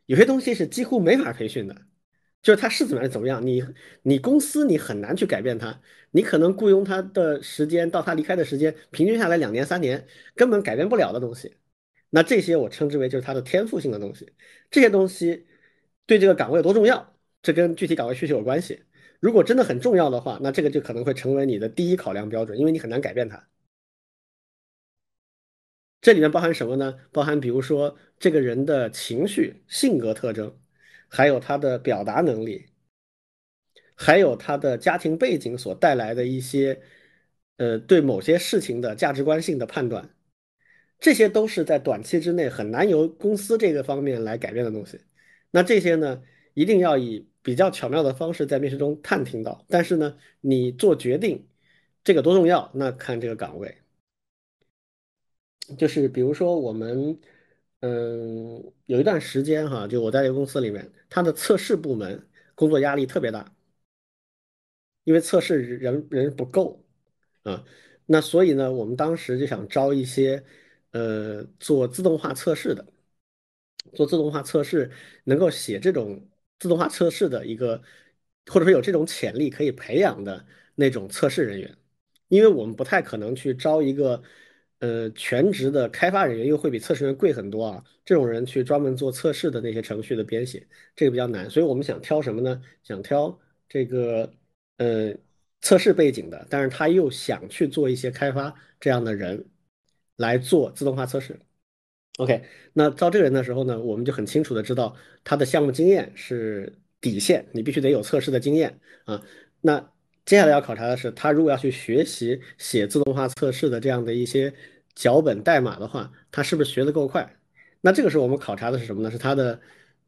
有些东西是几乎没法培训的。就是他是怎么样怎么样，你你公司你很难去改变他，你可能雇佣他的时间到他离开的时间，平均下来两年三年，根本改变不了的东西。那这些我称之为就是他的天赋性的东西。这些东西对这个岗位有多重要，这跟具体岗位需求有关系。如果真的很重要的话，那这个就可能会成为你的第一考量标准，因为你很难改变它。这里面包含什么呢？包含比如说这个人的情绪、性格特征，还有他的表达能力，还有他的家庭背景所带来的一些，呃，对某些事情的价值观性的判断，这些都是在短期之内很难由公司这个方面来改变的东西。那这些呢，一定要以。比较巧妙的方式在面试中探听到，但是呢，你做决定这个多重要？那看这个岗位，就是比如说我们，嗯，有一段时间哈，就我在这个公司里面，他的测试部门工作压力特别大，因为测试人人不够啊，那所以呢，我们当时就想招一些呃做自动化测试的，做自动化测试能够写这种。自动化测试的一个，或者说有这种潜力可以培养的那种测试人员，因为我们不太可能去招一个呃全职的开发人员，因为会比测试员贵很多啊。这种人去专门做测试的那些程序的编写，这个比较难。所以我们想挑什么呢？想挑这个呃测试背景的，但是他又想去做一些开发这样的人来做自动化测试。OK，那招这个人的时候呢，我们就很清楚的知道他的项目经验是底线，你必须得有测试的经验啊。那接下来要考察的是，他如果要去学习写自动化测试的这样的一些脚本代码的话，他是不是学得够快？那这个时候我们考察的是什么呢？是他的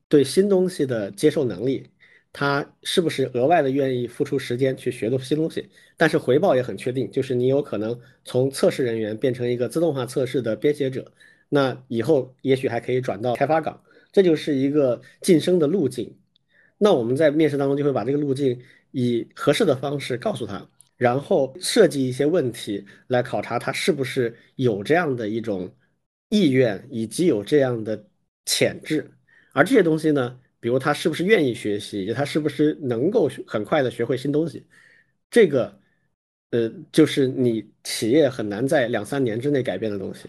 对新东西的接受能力，他是不是额外的愿意付出时间去学的新东西？但是回报也很确定，就是你有可能从测试人员变成一个自动化测试的编写者。那以后也许还可以转到开发岗，这就是一个晋升的路径。那我们在面试当中就会把这个路径以合适的方式告诉他，然后设计一些问题来考察他是不是有这样的一种意愿，以及有这样的潜质。而这些东西呢，比如他是不是愿意学习，他是不是能够很快的学会新东西，这个呃就是你企业很难在两三年之内改变的东西，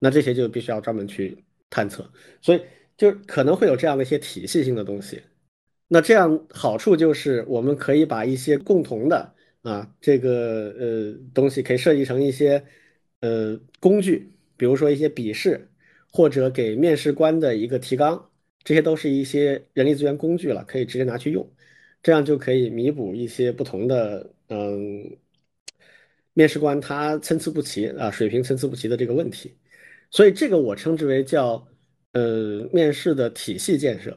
那这些就必须要专门去探测，所以就可能会有这样的一些体系性的东西。那这样好处就是我们可以把一些共同的啊这个呃东西可以设计成一些呃工具，比如说一些笔试或者给面试官的一个提纲，这些都是一些人力资源工具了，可以直接拿去用，这样就可以弥补一些不同的嗯面试官他参差不齐啊水平参差不齐的这个问题，所以这个我称之为叫呃面试的体系建设。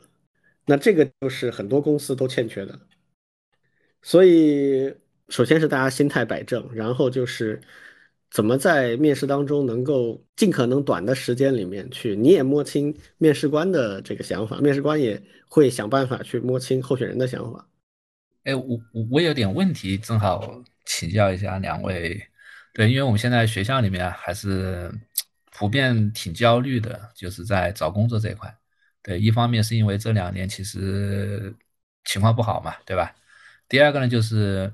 那这个就是很多公司都欠缺的，所以首先是大家心态摆正，然后就是怎么在面试当中能够尽可能短的时间里面去，你也摸清面试官的这个想法，面试官也会想办法去摸清候选人的想法。哎，我我有点问题，正好请教一下两位。对，因为我们现在学校里面还是普遍挺焦虑的，就是在找工作这一块。对，一方面是因为这两年其实情况不好嘛，对吧？第二个呢，就是，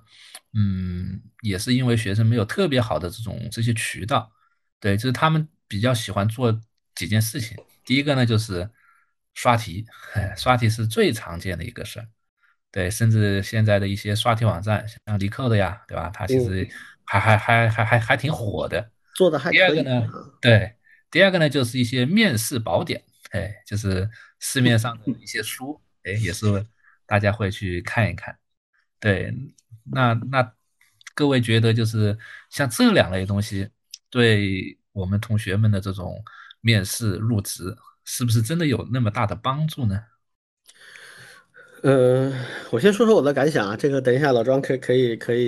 嗯，也是因为学生没有特别好的这种这些渠道，对，就是他们比较喜欢做几件事情。第一个呢，就是刷题，<laughs> 刷题是最常见的一个事儿，对，甚至现在的一些刷题网站，像离扣的呀，对吧？它其实还还还还还还挺火的，做的还第二个呢，对，第二个呢，就是一些面试宝典。哎，就是市面上的一些书，哎，也是大家会去看一看。对，那那各位觉得，就是像这两类东西，对我们同学们的这种面试入职，是不是真的有那么大的帮助呢？嗯，我先说说我的感想啊，这个等一下老庄可可以可以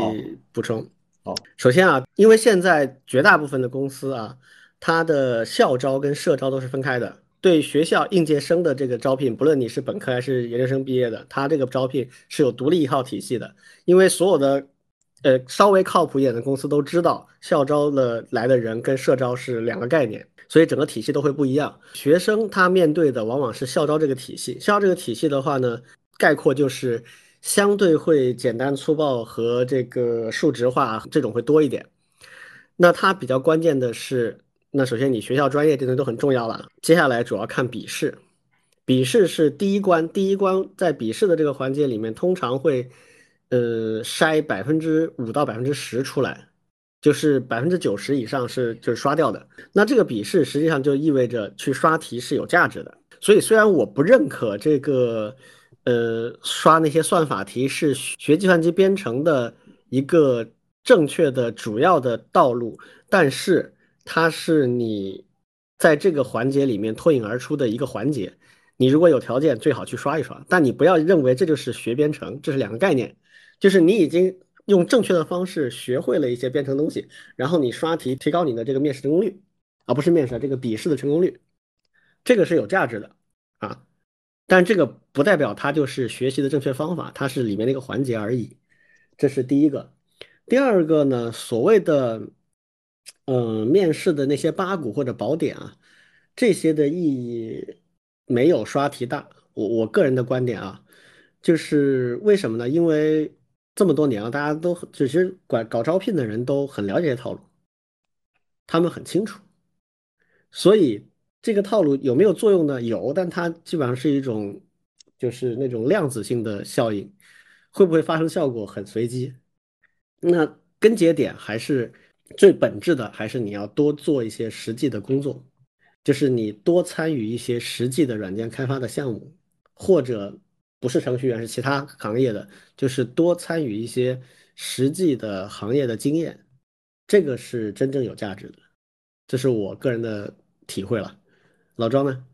补充。好，首先啊，因为现在绝大部分的公司啊，它的校招跟社招都是分开的。对学校应届生的这个招聘，不论你是本科还是研究生毕业的，他这个招聘是有独立一套体系的。因为所有的，呃，稍微靠谱一点的公司都知道，校招的来的人跟社招是两个概念，所以整个体系都会不一样。学生他面对的往往是校招这个体系，校招这个体系的话呢，概括就是相对会简单粗暴和这个数值化这种会多一点。那它比较关键的是。那首先，你学校专业这些都很重要了。接下来主要看笔试，笔试是第一关。第一关在笔试的这个环节里面，通常会呃筛百分之五到百分之十出来，就是百分之九十以上是就是刷掉的。那这个笔试实际上就意味着去刷题是有价值的。所以虽然我不认可这个呃刷那些算法题是学计算机编程的一个正确的主要的道路，但是。它是你在这个环节里面脱颖而出的一个环节，你如果有条件，最好去刷一刷。但你不要认为这就是学编程，这是两个概念。就是你已经用正确的方式学会了一些编程东西，然后你刷题提高你的这个面试成功率，而不是面试这个笔试的成功率，这个是有价值的啊。但这个不代表它就是学习的正确方法，它是里面的一个环节而已。这是第一个。第二个呢，所谓的。嗯，面试的那些八股或者宝典啊，这些的意义没有刷题大。我我个人的观点啊，就是为什么呢？因为这么多年了，大家都只是管搞招聘的人都很了解套路，他们很清楚。所以这个套路有没有作用呢？有，但它基本上是一种就是那种量子性的效应，会不会发生效果很随机。那根结点还是。最本质的还是你要多做一些实际的工作，就是你多参与一些实际的软件开发的项目，或者不是程序员是其他行业的，就是多参与一些实际的行业的经验，这个是真正有价值的，这是我个人的体会了。老庄呢？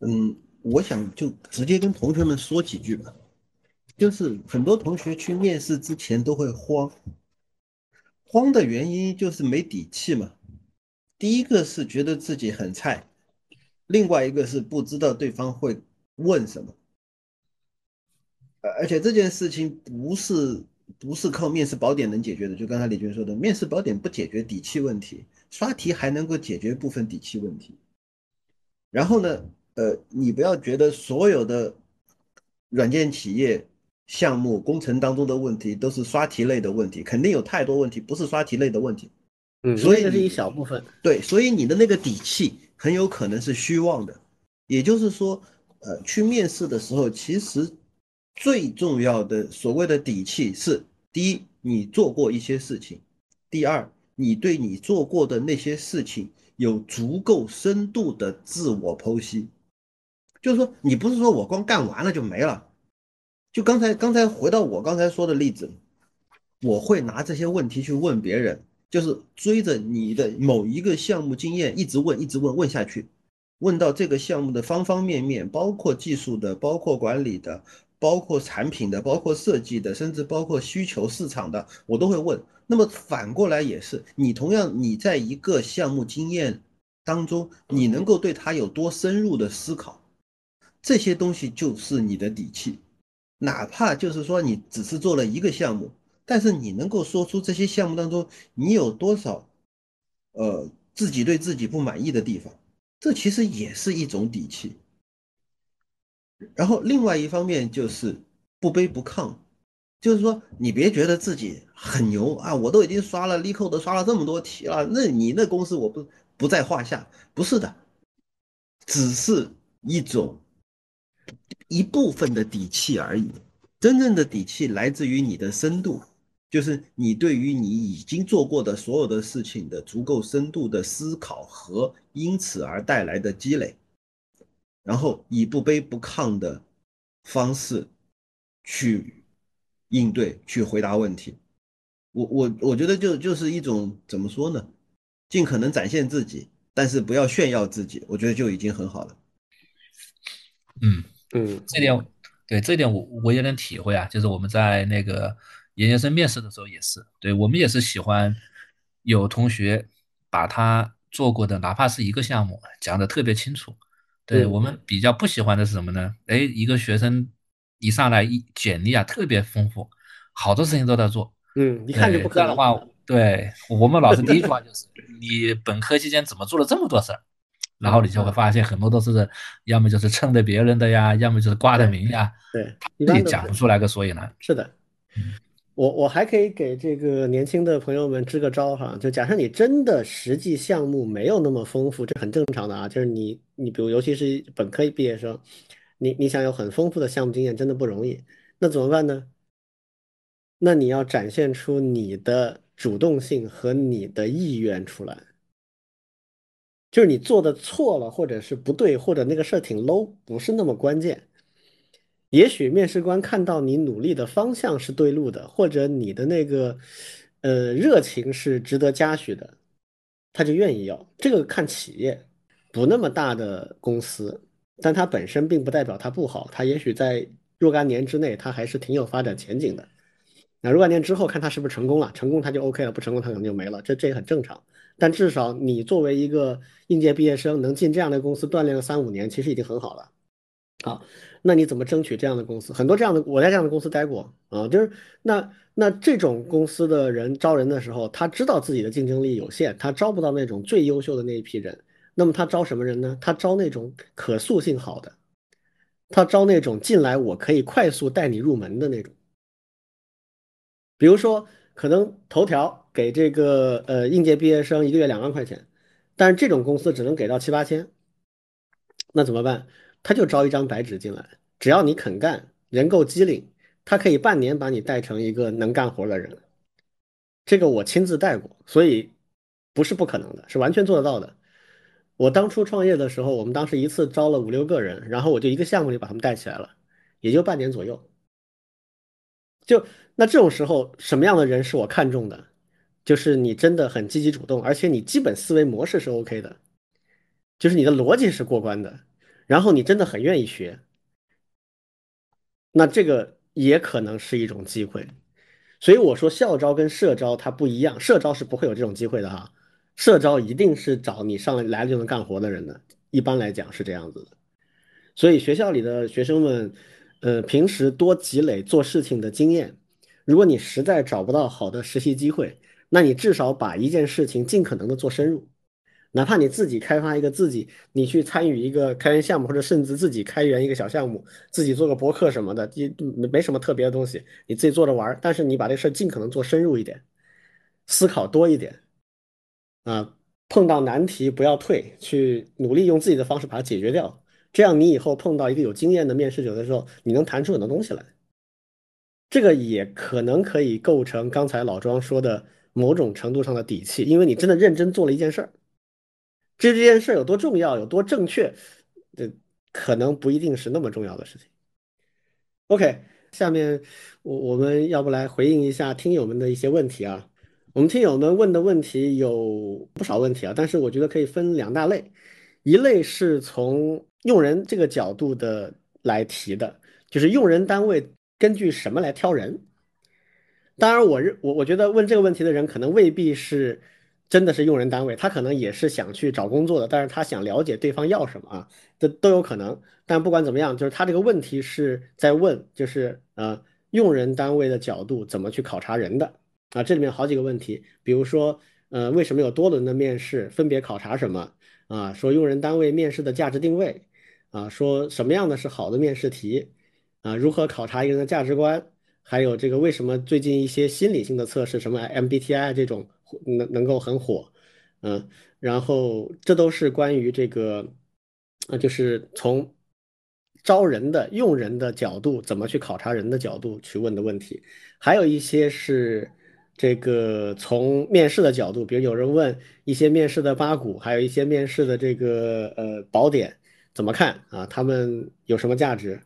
嗯，我想就直接跟同学们说几句吧，就是很多同学去面试之前都会慌。慌的原因就是没底气嘛。第一个是觉得自己很菜，另外一个是不知道对方会问什么。而且这件事情不是不是靠面试宝典能解决的。就刚才李军说的，面试宝典不解决底气问题，刷题还能够解决部分底气问题。然后呢，呃，你不要觉得所有的软件企业项目工程当中的问题都是刷题类的问题，肯定有太多问题不是刷题类的问题。嗯，所以这是一小部分。对，所以你的那个底气很有可能是虚妄的。也就是说，呃，去面试的时候，其实最重要的所谓的底气是：第一，你做过一些事情；第二，你对你做过的那些事情有足够深度的自我剖析。就是说，你不是说我光干完了就没了。就刚才刚才回到我刚才说的例子，我会拿这些问题去问别人，就是追着你的某一个项目经验一直问，一直问，问下去，问到这个项目的方方面面，包括技术的，包括管理的，包括产品的，包括设计的，甚至包括需求市场的，我都会问。那么反过来也是，你同样你在一个项目经验当中，你能够对它有多深入的思考，这些东西就是你的底气。哪怕就是说你只是做了一个项目，但是你能够说出这些项目当中你有多少，呃，自己对自己不满意的地方，这其实也是一种底气。然后另外一方面就是不卑不亢，就是说你别觉得自己很牛啊，我都已经刷了 LeetCode 刷了这么多题了，那你那公司我不不在话下，不是的，只是一种。一部分的底气而已，真正的底气来自于你的深度，就是你对于你已经做过的所有的事情的足够深度的思考和因此而带来的积累，然后以不卑不亢的方式去应对、去回答问题。我我我觉得就就是一种怎么说呢？尽可能展现自己，但是不要炫耀自己，我觉得就已经很好了。嗯。嗯，这点对这点我我有点体会啊，就是我们在那个研究生面试的时候也是，对我们也是喜欢有同学把他做过的哪怕是一个项目讲的特别清楚。对我们比较不喜欢的是什么呢？哎，一个学生一上来一简历啊特别丰富，好多事情都在做。嗯，一看就不这样的话，对我们老师第一句话就是 <laughs> 你本科期间怎么做了这么多事儿？然后你就会发现很多都是，要么就是蹭的别人的呀，要么就是挂的名呀，对，自己讲不出来个所以然。是的，我我还可以给这个年轻的朋友们支个招哈，就假设你真的实际项目没有那么丰富，这很正常的啊，就是你你比如尤其是本科毕业生，你你想有很丰富的项目经验真的不容易，那怎么办呢？那你要展现出你的主动性和你的意愿出来。就是你做的错了，或者是不对，或者那个事儿挺 low，不是那么关键。也许面试官看到你努力的方向是对路的，或者你的那个呃热情是值得嘉许的，他就愿意要。这个看企业，不那么大的公司，但它本身并不代表它不好，它也许在若干年之内，它还是挺有发展前景的。那若干年之后，看它是不是成功了，成功它就 OK 了，不成功它可能就没了，这这也很正常。但至少你作为一个应届毕业生，能进这样的公司锻炼了三五年，其实已经很好了。好，那你怎么争取这样的公司？很多这样的，我在这样的公司待过啊，就是那那这种公司的人招人的时候，他知道自己的竞争力有限，他招不到那种最优秀的那一批人。那么他招什么人呢？他招那种可塑性好的，他招那种进来我可以快速带你入门的那种。比如说，可能头条给这个呃应届毕业生一个月两万块钱，但是这种公司只能给到七八千，那怎么办？他就招一张白纸进来，只要你肯干，人够机灵，他可以半年把你带成一个能干活的人。这个我亲自带过，所以不是不可能的，是完全做得到的。我当初创业的时候，我们当时一次招了五六个人，然后我就一个项目里把他们带起来了，也就半年左右。就那这种时候，什么样的人是我看中的？就是你真的很积极主动，而且你基本思维模式是 OK 的，就是你的逻辑是过关的，然后你真的很愿意学，那这个也可能是一种机会。所以我说校招跟社招它不一样，社招是不会有这种机会的哈，社招一定是找你上来来了就能干活的人的，一般来讲是这样子的。所以学校里的学生们。呃，平时多积累做事情的经验。如果你实在找不到好的实习机会，那你至少把一件事情尽可能的做深入，哪怕你自己开发一个自己，你去参与一个开源项目，或者甚至自己开源一个小项目，自己做个博客什么的，也没没什么特别的东西，你自己做着玩儿。但是你把这事儿尽可能做深入一点，思考多一点，啊，碰到难题不要退，去努力用自己的方式把它解决掉。这样你以后碰到一个有经验的面试者的时候，你能谈出很多东西来。这个也可能可以构成刚才老庄说的某种程度上的底气，因为你真的认真做了一件事儿。这这件事儿有多重要，有多正确，这可能不一定是那么重要的事情。OK，下面我我们要不来回应一下听友们的一些问题啊？我们听友们问的问题有不少问题啊，但是我觉得可以分两大类，一类是从用人这个角度的来提的，就是用人单位根据什么来挑人。当然，我认我我觉得问这个问题的人可能未必是。真的是用人单位，他可能也是想去找工作的，但是他想了解对方要什么啊，这都有可能。但不管怎么样，就是他这个问题是在问，就是呃，用人单位的角度怎么去考察人的啊？这里面好几个问题，比如说呃，为什么有多轮的面试，分别考察什么啊？说用人单位面试的价值定位啊，说什么样的是好的面试题啊？如何考察一个人的价值观？还有这个为什么最近一些心理性的测试，什么 MBTI 这种？能能够很火，嗯，然后这都是关于这个，呃，就是从招人的、用人的角度，怎么去考察人的角度去问的问题。还有一些是这个从面试的角度，比如有人问一些面试的八股，还有一些面试的这个呃宝典怎么看啊？他们有什么价值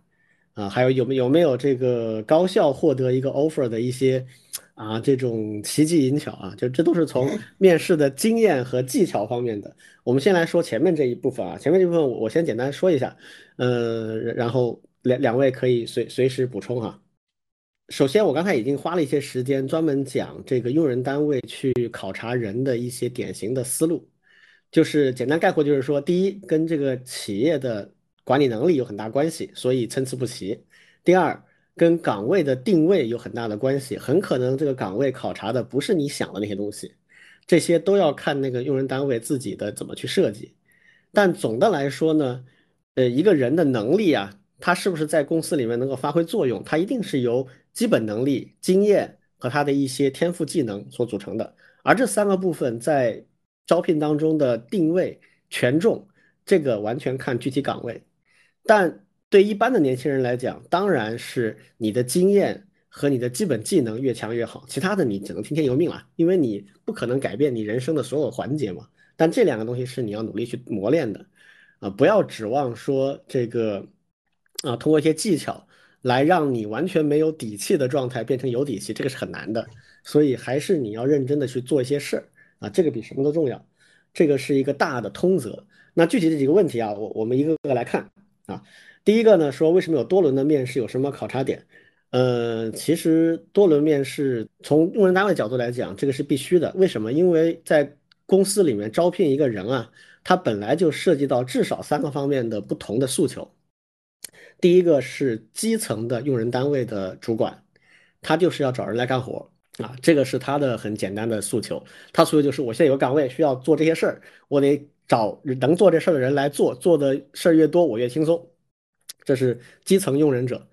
啊？还有有没有没有这个高效获得一个 offer 的一些。啊，这种奇技淫巧啊，就这都是从面试的经验和技巧方面的。我们先来说前面这一部分啊，前面这部分我先简单说一下，呃，然后两两位可以随随时补充哈。首先，我刚才已经花了一些时间专门讲这个用人单位去考察人的一些典型的思路，就是简单概括就是说，第一，跟这个企业的管理能力有很大关系，所以参差不齐；第二。跟岗位的定位有很大的关系，很可能这个岗位考察的不是你想的那些东西，这些都要看那个用人单位自己的怎么去设计。但总的来说呢，呃，一个人的能力啊，他是不是在公司里面能够发挥作用，他一定是由基本能力、经验和他的一些天赋技能所组成的。而这三个部分在招聘当中的定位权重，这个完全看具体岗位，但。对一般的年轻人来讲，当然是你的经验和你的基本技能越强越好，其他的你只能听天由命了，因为你不可能改变你人生的所有环节嘛。但这两个东西是你要努力去磨练的，啊，不要指望说这个，啊，通过一些技巧来让你完全没有底气的状态变成有底气，这个是很难的。所以还是你要认真的去做一些事儿，啊，这个比什么都重要，这个是一个大的通则。那具体的几个问题啊，我我们一个个来看啊。第一个呢，说为什么有多轮的面试，有什么考察点？呃，其实多轮面试从用人单位角度来讲，这个是必须的。为什么？因为在公司里面招聘一个人啊，他本来就涉及到至少三个方面的不同的诉求。第一个是基层的用人单位的主管，他就是要找人来干活啊，这个是他的很简单的诉求。他诉求就是我现在有个岗位需要做这些事儿，我得找能做这事儿的人来做，做的事儿越多，我越轻松。这是基层用人者，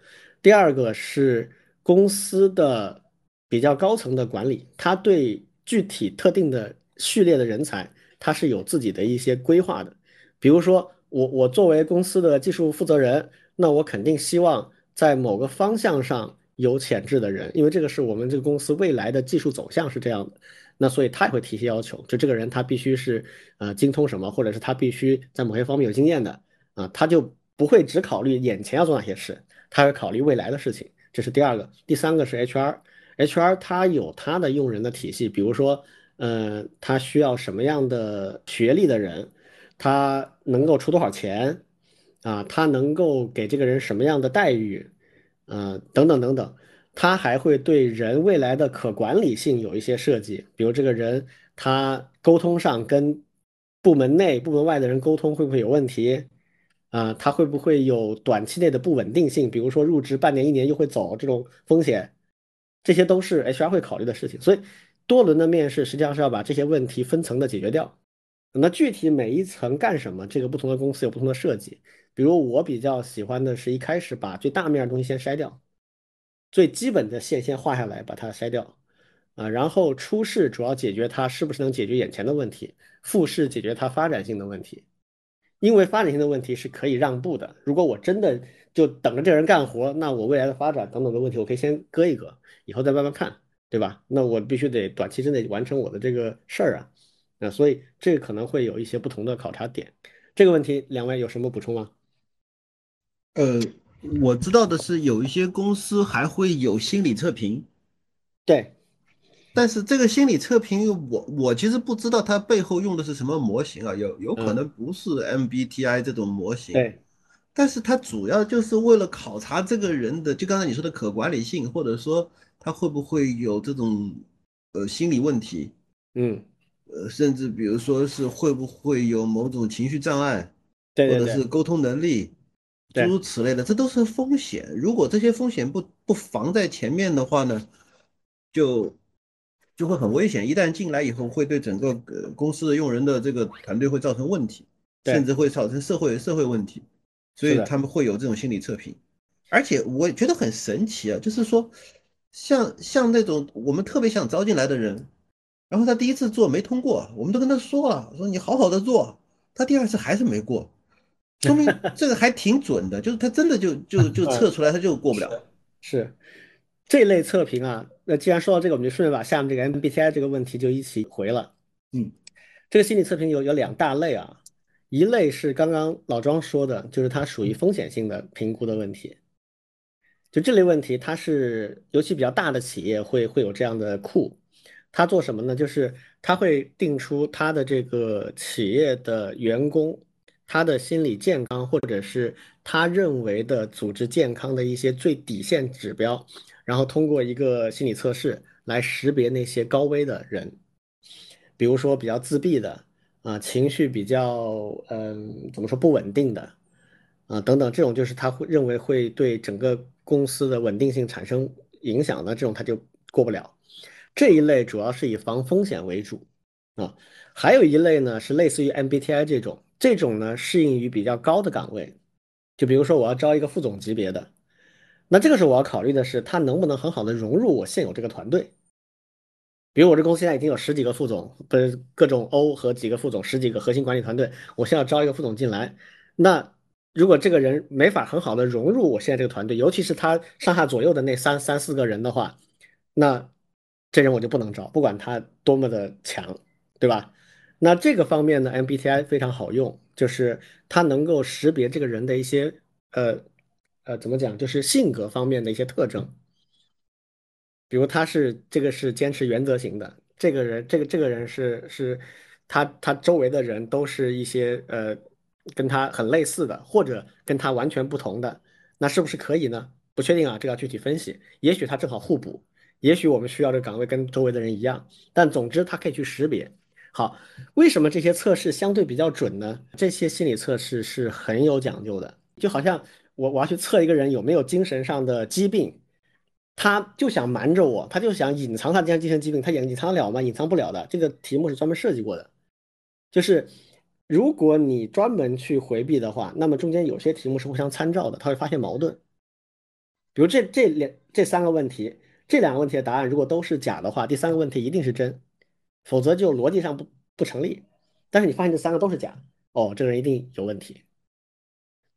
第二个是公司的比较高层的管理，他对具体特定的序列的人才，他是有自己的一些规划的。比如说，我我作为公司的技术负责人，那我肯定希望在某个方向上有潜质的人，因为这个是我们这个公司未来的技术走向是这样的。那所以他也会提些要求，就这个人他必须是呃精通什么，或者是他必须在某些方面有经验的啊，他就。不会只考虑眼前要做哪些事，他会考虑未来的事情。这是第二个，第三个是 HR，HR 他有他的用人的体系，比如说，呃，他需要什么样的学历的人，他能够出多少钱，啊，他能够给这个人什么样的待遇，呃，等等等等。他还会对人未来的可管理性有一些设计，比如这个人他沟通上跟部门内、部门外的人沟通会不会有问题。啊，他会不会有短期内的不稳定性？比如说入职半年、一年又会走这种风险，这些都是 HR 会考虑的事情。所以多轮的面试实际上是要把这些问题分层的解决掉。那具体每一层干什么，这个不同的公司有不同的设计。比如我比较喜欢的是一开始把最大面的东西先筛掉，最基本的线先画下来，把它筛掉啊。然后初试主要解决它是不是能解决眼前的问题，复试解决它发展性的问题。因为发展性的问题是可以让步的。如果我真的就等着这人干活，那我未来的发展等等的问题，我可以先搁一搁，以后再慢慢看，对吧？那我必须得短期之内完成我的这个事儿啊。那所以这个可能会有一些不同的考察点。这个问题两位有什么补充吗？呃，我知道的是有一些公司还会有心理测评，对。但是这个心理测评，我我其实不知道它背后用的是什么模型啊，有有可能不是 MBTI 这种模型，对。但是它主要就是为了考察这个人的，就刚才你说的可管理性，或者说他会不会有这种呃心理问题，嗯，呃，甚至比如说是会不会有某种情绪障碍，对或者是沟通能力，诸如此类的，这都是风险。如果这些风险不不防在前面的话呢，就。就会很危险，一旦进来以后，会对整个呃公司的用人的这个团队会造成问题，甚至会造成社会社会问题，所以他们会有这种心理测评。而且我觉得很神奇啊，就是说，像像那种我们特别想招进来的人，然后他第一次做没通过，我们都跟他说了，说你好好的做，他第二次还是没过，<laughs> 说明这个还挺准的，就是他真的就就 <laughs> 就测出来他就过不了，是。这类测评啊，那既然说到这个，我们就顺便把下面这个 MBTI 这个问题就一起回了。嗯，这个心理测评有有两大类啊，一类是刚刚老庄说的，就是它属于风险性的评估的问题。就这类问题，它是尤其比较大的企业会会有这样的库，它做什么呢？就是它会定出它的这个企业的员工。他的心理健康，或者是他认为的组织健康的一些最底线指标，然后通过一个心理测试来识别那些高危的人，比如说比较自闭的啊，情绪比较嗯怎么说不稳定的啊等等，这种就是他会认为会对整个公司的稳定性产生影响的这种他就过不了。这一类主要是以防风险为主啊，还有一类呢是类似于 MBTI 这种。这种呢，适应于比较高的岗位，就比如说我要招一个副总级别的，那这个时候我要考虑的是他能不能很好的融入我现有这个团队。比如我这公司现在已经有十几个副总，不是各种 O 和几个副总，十几个核心管理团队，我现在要招一个副总进来，那如果这个人没法很好的融入我现在这个团队，尤其是他上下左右的那三三四个人的话，那这人我就不能招，不管他多么的强，对吧？那这个方面呢，MBTI 非常好用，就是它能够识别这个人的一些呃呃怎么讲，就是性格方面的一些特征。比如他是这个是坚持原则型的，这个人这个这个人是是他他周围的人都是一些呃跟他很类似的，或者跟他完全不同的，那是不是可以呢？不确定啊，这要具体分析。也许他正好互补，也许我们需要这个岗位跟周围的人一样，但总之他可以去识别。好，为什么这些测试相对比较准呢？这些心理测试是很有讲究的，就好像我我要去测一个人有没有精神上的疾病，他就想瞒着我，他就想隐藏他这样精神疾病，他隐隐藏了吗？隐藏不了的。这个题目是专门设计过的，就是如果你专门去回避的话，那么中间有些题目是互相参照的，他会发现矛盾。比如这这两这三个问题，这两个问题的答案如果都是假的话，第三个问题一定是真。否则就逻辑上不不成立，但是你发现这三个都是假，哦，这个人一定有问题。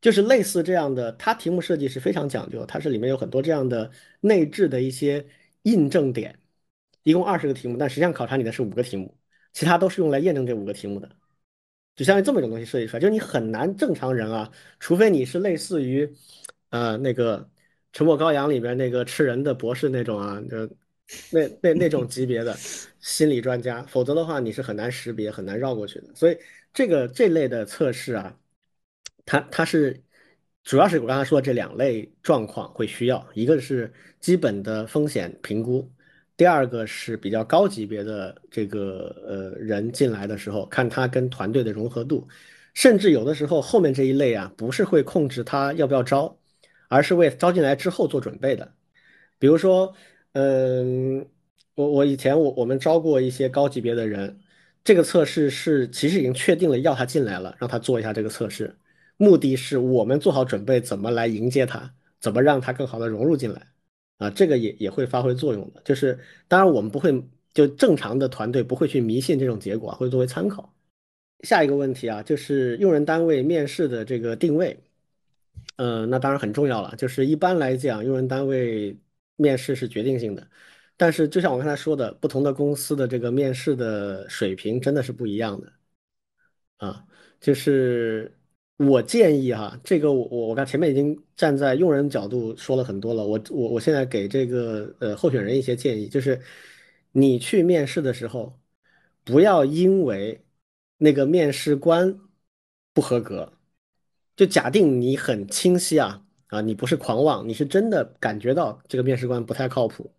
就是类似这样的，它题目设计是非常讲究，它是里面有很多这样的内置的一些印证点，一共二十个题目，但实际上考察你的是五个题目，其他都是用来验证这五个题目的，就相当于这么一种东西设计出来，就是你很难正常人啊，除非你是类似于，呃，那个《沉默羔羊》里边那个吃人的博士那种啊，就。那那那种级别的心理专家，否则的话你是很难识别、很难绕过去的。所以这个这类的测试啊，它它是主要是我刚才说的这两类状况会需要，一个是基本的风险评估，第二个是比较高级别的这个呃人进来的时候，看他跟团队的融合度，甚至有的时候后面这一类啊，不是会控制他要不要招，而是为招进来之后做准备的，比如说。嗯，我我以前我我们招过一些高级别的人，这个测试是其实已经确定了要他进来了，让他做一下这个测试，目的是我们做好准备，怎么来迎接他，怎么让他更好的融入进来啊，这个也也会发挥作用的。就是当然我们不会就正常的团队不会去迷信这种结果，会作为参考。下一个问题啊，就是用人单位面试的这个定位，呃，那当然很重要了。就是一般来讲，用人单位面试是决定性的。但是，就像我刚才说的，不同的公司的这个面试的水平真的是不一样的啊。就是我建议哈，这个我我我刚前面已经站在用人角度说了很多了。我我我现在给这个呃候选人一些建议，就是你去面试的时候，不要因为那个面试官不合格，就假定你很清晰啊啊，你不是狂妄，你是真的感觉到这个面试官不太靠谱。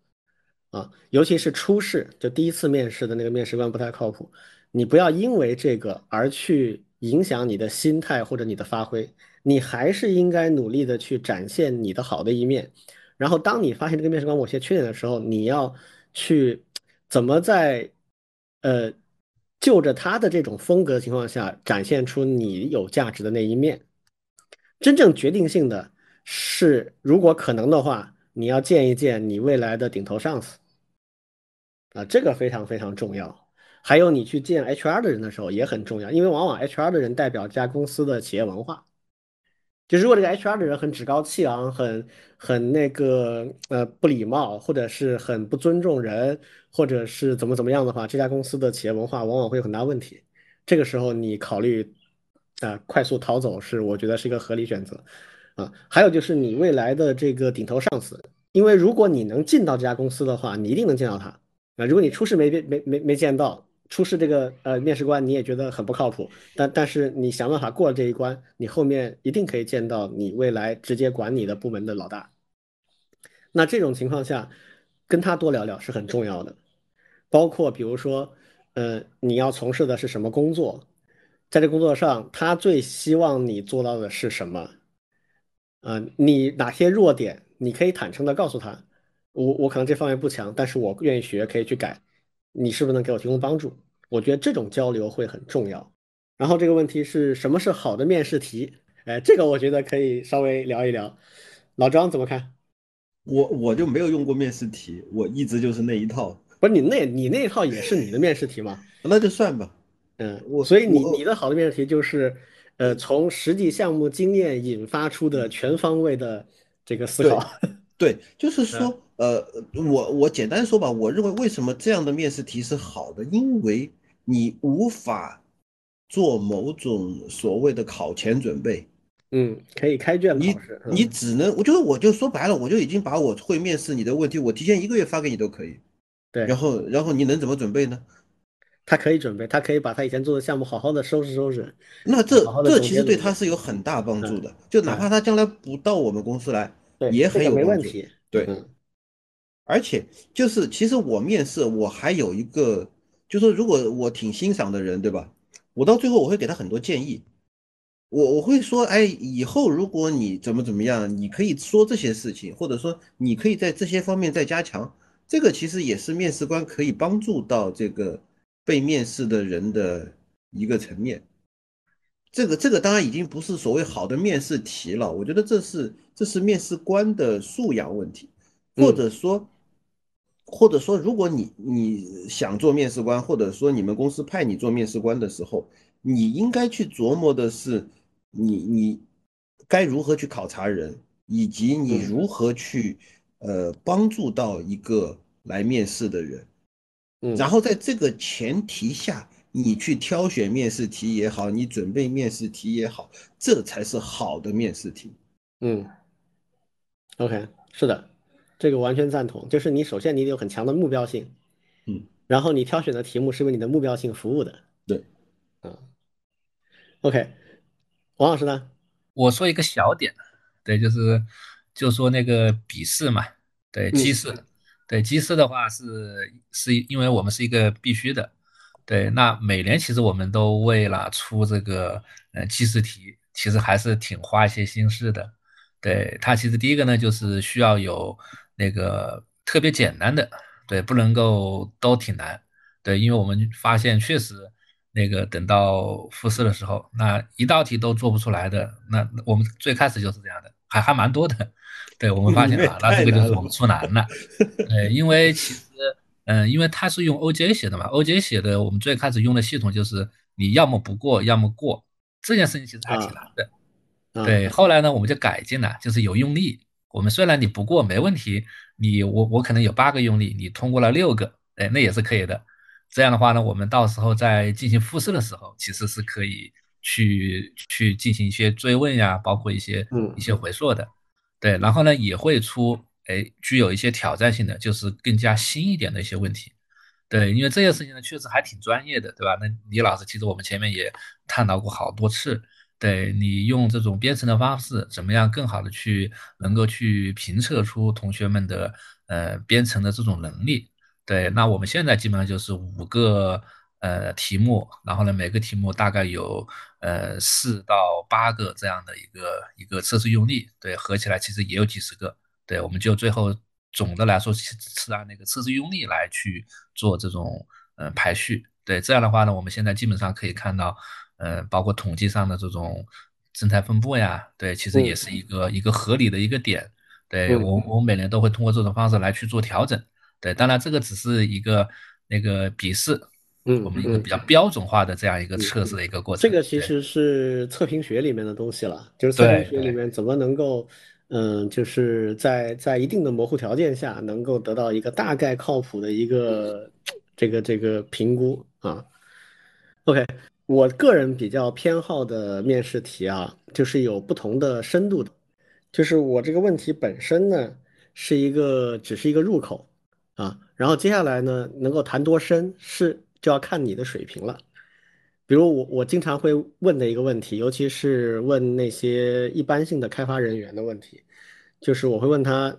啊，尤其是初试，就第一次面试的那个面试官不太靠谱，你不要因为这个而去影响你的心态或者你的发挥，你还是应该努力的去展现你的好的一面。然后，当你发现这个面试官某些缺点的时候，你要去怎么在呃就着他的这种风格的情况下展现出你有价值的那一面。真正决定性的是，如果可能的话，你要见一见你未来的顶头上司。啊，这个非常非常重要。还有你去见 HR 的人的时候也很重要，因为往往 HR 的人代表这家公司的企业文化。就如果这个 HR 的人很趾高气昂，很很那个呃不礼貌，或者是很不尊重人，或者是怎么怎么样的话，这家公司的企业文化往往会有很大问题。这个时候你考虑啊快速逃走是我觉得是一个合理选择啊。还有就是你未来的这个顶头上司，因为如果你能进到这家公司的话，你一定能见到他。啊，如果你初试没没没没见到，初试这个呃面试官你也觉得很不靠谱，但但是你想办法过了这一关，你后面一定可以见到你未来直接管你的部门的老大。那这种情况下，跟他多聊聊是很重要的，包括比如说，呃，你要从事的是什么工作，在这工作上他最希望你做到的是什么？呃，你哪些弱点，你可以坦诚的告诉他。我我可能这方面不强，但是我愿意学，可以去改。你是不是能给我提供帮助？我觉得这种交流会很重要。然后这个问题是什么是好的面试题？哎，这个我觉得可以稍微聊一聊。老张怎么看？我我就没有用过面试题，我一直就是那一套。不是你那，你那一套也是你的面试题吗？<laughs> 那就算吧。嗯，我所以你你的好的面试题就是，呃，从实际项目经验引发出的全方位的这个思考。对，就是 <laughs> 说，呃，我我简单说吧，我认为为什么这样的面试题是好的，因为你无法做某种所谓的考前准备，嗯，可以开卷考试，你只能，我觉得我就说白了，我就已经把我会面试你的问题，我提前一个月发给你都可以，对，然后然后你能怎么准备呢？他可以准备，他可以把他以前做的项目好好的收拾收拾，那这这其实对他是有很大帮助的，就哪怕他将来不到我们公司来。也很有问题。对，而且就是其实我面试我还有一个，就说如果我挺欣赏的人，对吧？我到最后我会给他很多建议，我我会说，哎，以后如果你怎么怎么样，你可以说这些事情，或者说你可以在这些方面再加强。这个其实也是面试官可以帮助到这个被面试的人的一个层面。这个这个当然已经不是所谓好的面试题了，我觉得这是这是面试官的素养问题，或者说，或者说，如果你你想做面试官，或者说你们公司派你做面试官的时候，你应该去琢磨的是，你你该如何去考察人，以及你如何去呃帮助到一个来面试的人，然后在这个前提下。你去挑选面试题也好，你准备面试题也好，这才是好的面试题。嗯，OK，是的，这个完全赞同。就是你首先你得有很强的目标性，嗯，然后你挑选的题目是为你的目标性服务的。对，嗯，OK，王老师呢？我说一个小点，对，就是就说那个笔试嘛，对，机试，对，机试的话是是因为我们是一个必须的。对，那每年其实我们都为了出这个呃计时题，其实还是挺花一些心思的。对它其实第一个呢，就是需要有那个特别简单的，对，不能够都挺难。对，因为我们发现确实那个等到复试的时候，那一道题都做不出来的，那我们最开始就是这样的，还还蛮多的。对，我们发现啊，那这个就是我们出难了。对，因为其实，嗯，因为它是用 OJ 写的嘛，OJ 写的，我们最开始用的系统就是你要么不过，要么过，这件事情其实还挺难的。对，后来呢，我们就改进了，就是有用力。我们虽然你不过没问题，你我我可能有八个用力，你通过了六个，哎，那也是可以的。这样的话呢，我们到时候在进行复试的时候，其实是可以去去进行一些追问呀，包括一些一些回溯的。对，然后呢，也会出哎具有一些挑战性的，就是更加新一点的一些问题。对，因为这些事情呢，确实还挺专业的，对吧？那李老师，其实我们前面也探讨过好多次。对你用这种编程的方式，怎么样更好的去能够去评测出同学们的呃编程的这种能力？对，那我们现在基本上就是五个呃题目，然后呢每个题目大概有呃四到八个这样的一个一个测试用例，对，合起来其实也有几十个。对，我们就最后总的来说是是按那个测试用例来去做这种呃排序。对，这样的话呢，我们现在基本上可以看到。呃，包括统计上的这种正态分布呀，对，其实也是一个一个合理的一个点。对我，我每年都会通过这种方式来去做调整。对，当然这个只是一个那个笔试，嗯，我们一个比较标准化的这样一个测试的一个过程。这个其实是测评学里面的东西了，就是测评学里面怎么能够，嗯，就是在在一定的模糊条件下，能够得到一个大概靠谱的一个这个这个评估啊。OK。我个人比较偏好的面试题啊，就是有不同的深度的，就是我这个问题本身呢是一个只是一个入口啊，然后接下来呢能够谈多深是就要看你的水平了。比如我我经常会问的一个问题，尤其是问那些一般性的开发人员的问题，就是我会问他，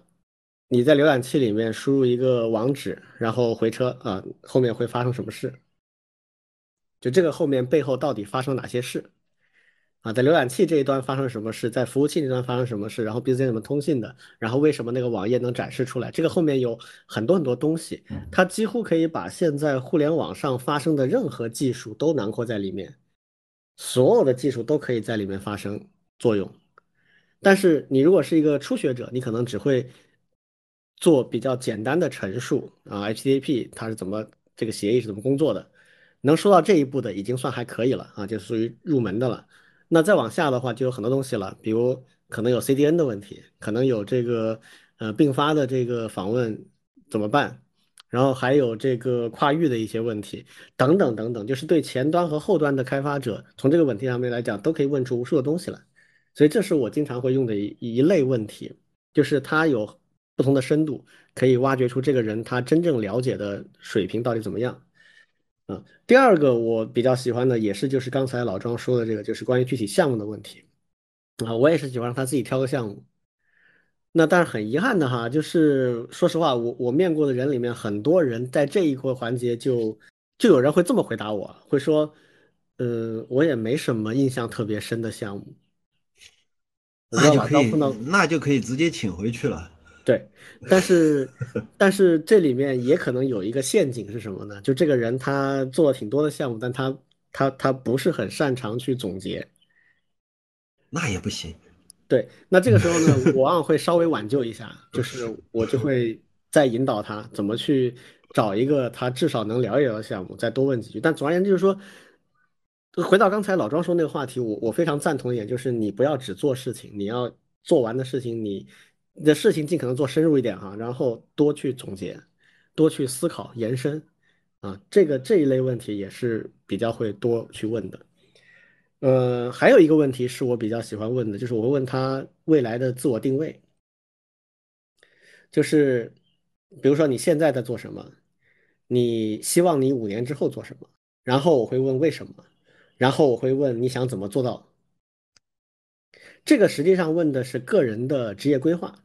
你在浏览器里面输入一个网址，然后回车啊，后面会发生什么事？就这个后面背后到底发生哪些事啊？在浏览器这一端发生什么事？在服务器那端发生什么事？然后彼此间怎么通信的？然后为什么那个网页能展示出来？这个后面有很多很多东西，它几乎可以把现在互联网上发生的任何技术都囊括在里面，所有的技术都可以在里面发生作用。但是你如果是一个初学者，你可能只会做比较简单的陈述啊，HTTP 它是怎么这个协议是怎么工作的。能说到这一步的已经算还可以了啊，就属于入门的了。那再往下的话，就有很多东西了，比如可能有 CDN 的问题，可能有这个呃并发的这个访问怎么办？然后还有这个跨域的一些问题等等等等，就是对前端和后端的开发者，从这个问题上面来讲，都可以问出无数的东西来。所以这是我经常会用的一一类问题，就是它有不同的深度，可以挖掘出这个人他真正了解的水平到底怎么样。啊，第二个我比较喜欢的也是就是刚才老庄说的这个，就是关于具体项目的问题啊，我也是喜欢让他自己挑个项目。那但是很遗憾的哈，就是说实话，我我面过的人里面，很多人在这一个环节就就有人会这么回答我，会说，呃，我也没什么印象特别深的项目。那就可以，那就可以直接请回去了。对，但是，但是这里面也可能有一个陷阱是什么呢？就这个人他做了挺多的项目，但他他他不是很擅长去总结，那也不行。对，那这个时候呢，我往往会稍微挽救一下，就是我就会再引导他怎么去找一个他至少能聊一聊的项目，再多问几句。但总而言之，就是说，回到刚才老庄说那个话题，我我非常赞同一点，就是你不要只做事情，你要做完的事情你。你你的事情尽可能做深入一点哈，然后多去总结，多去思考延伸，啊，这个这一类问题也是比较会多去问的。呃，还有一个问题是我比较喜欢问的，就是我会问他未来的自我定位，就是比如说你现在在做什么，你希望你五年之后做什么，然后我会问为什么，然后我会问你想怎么做到。这个实际上问的是个人的职业规划，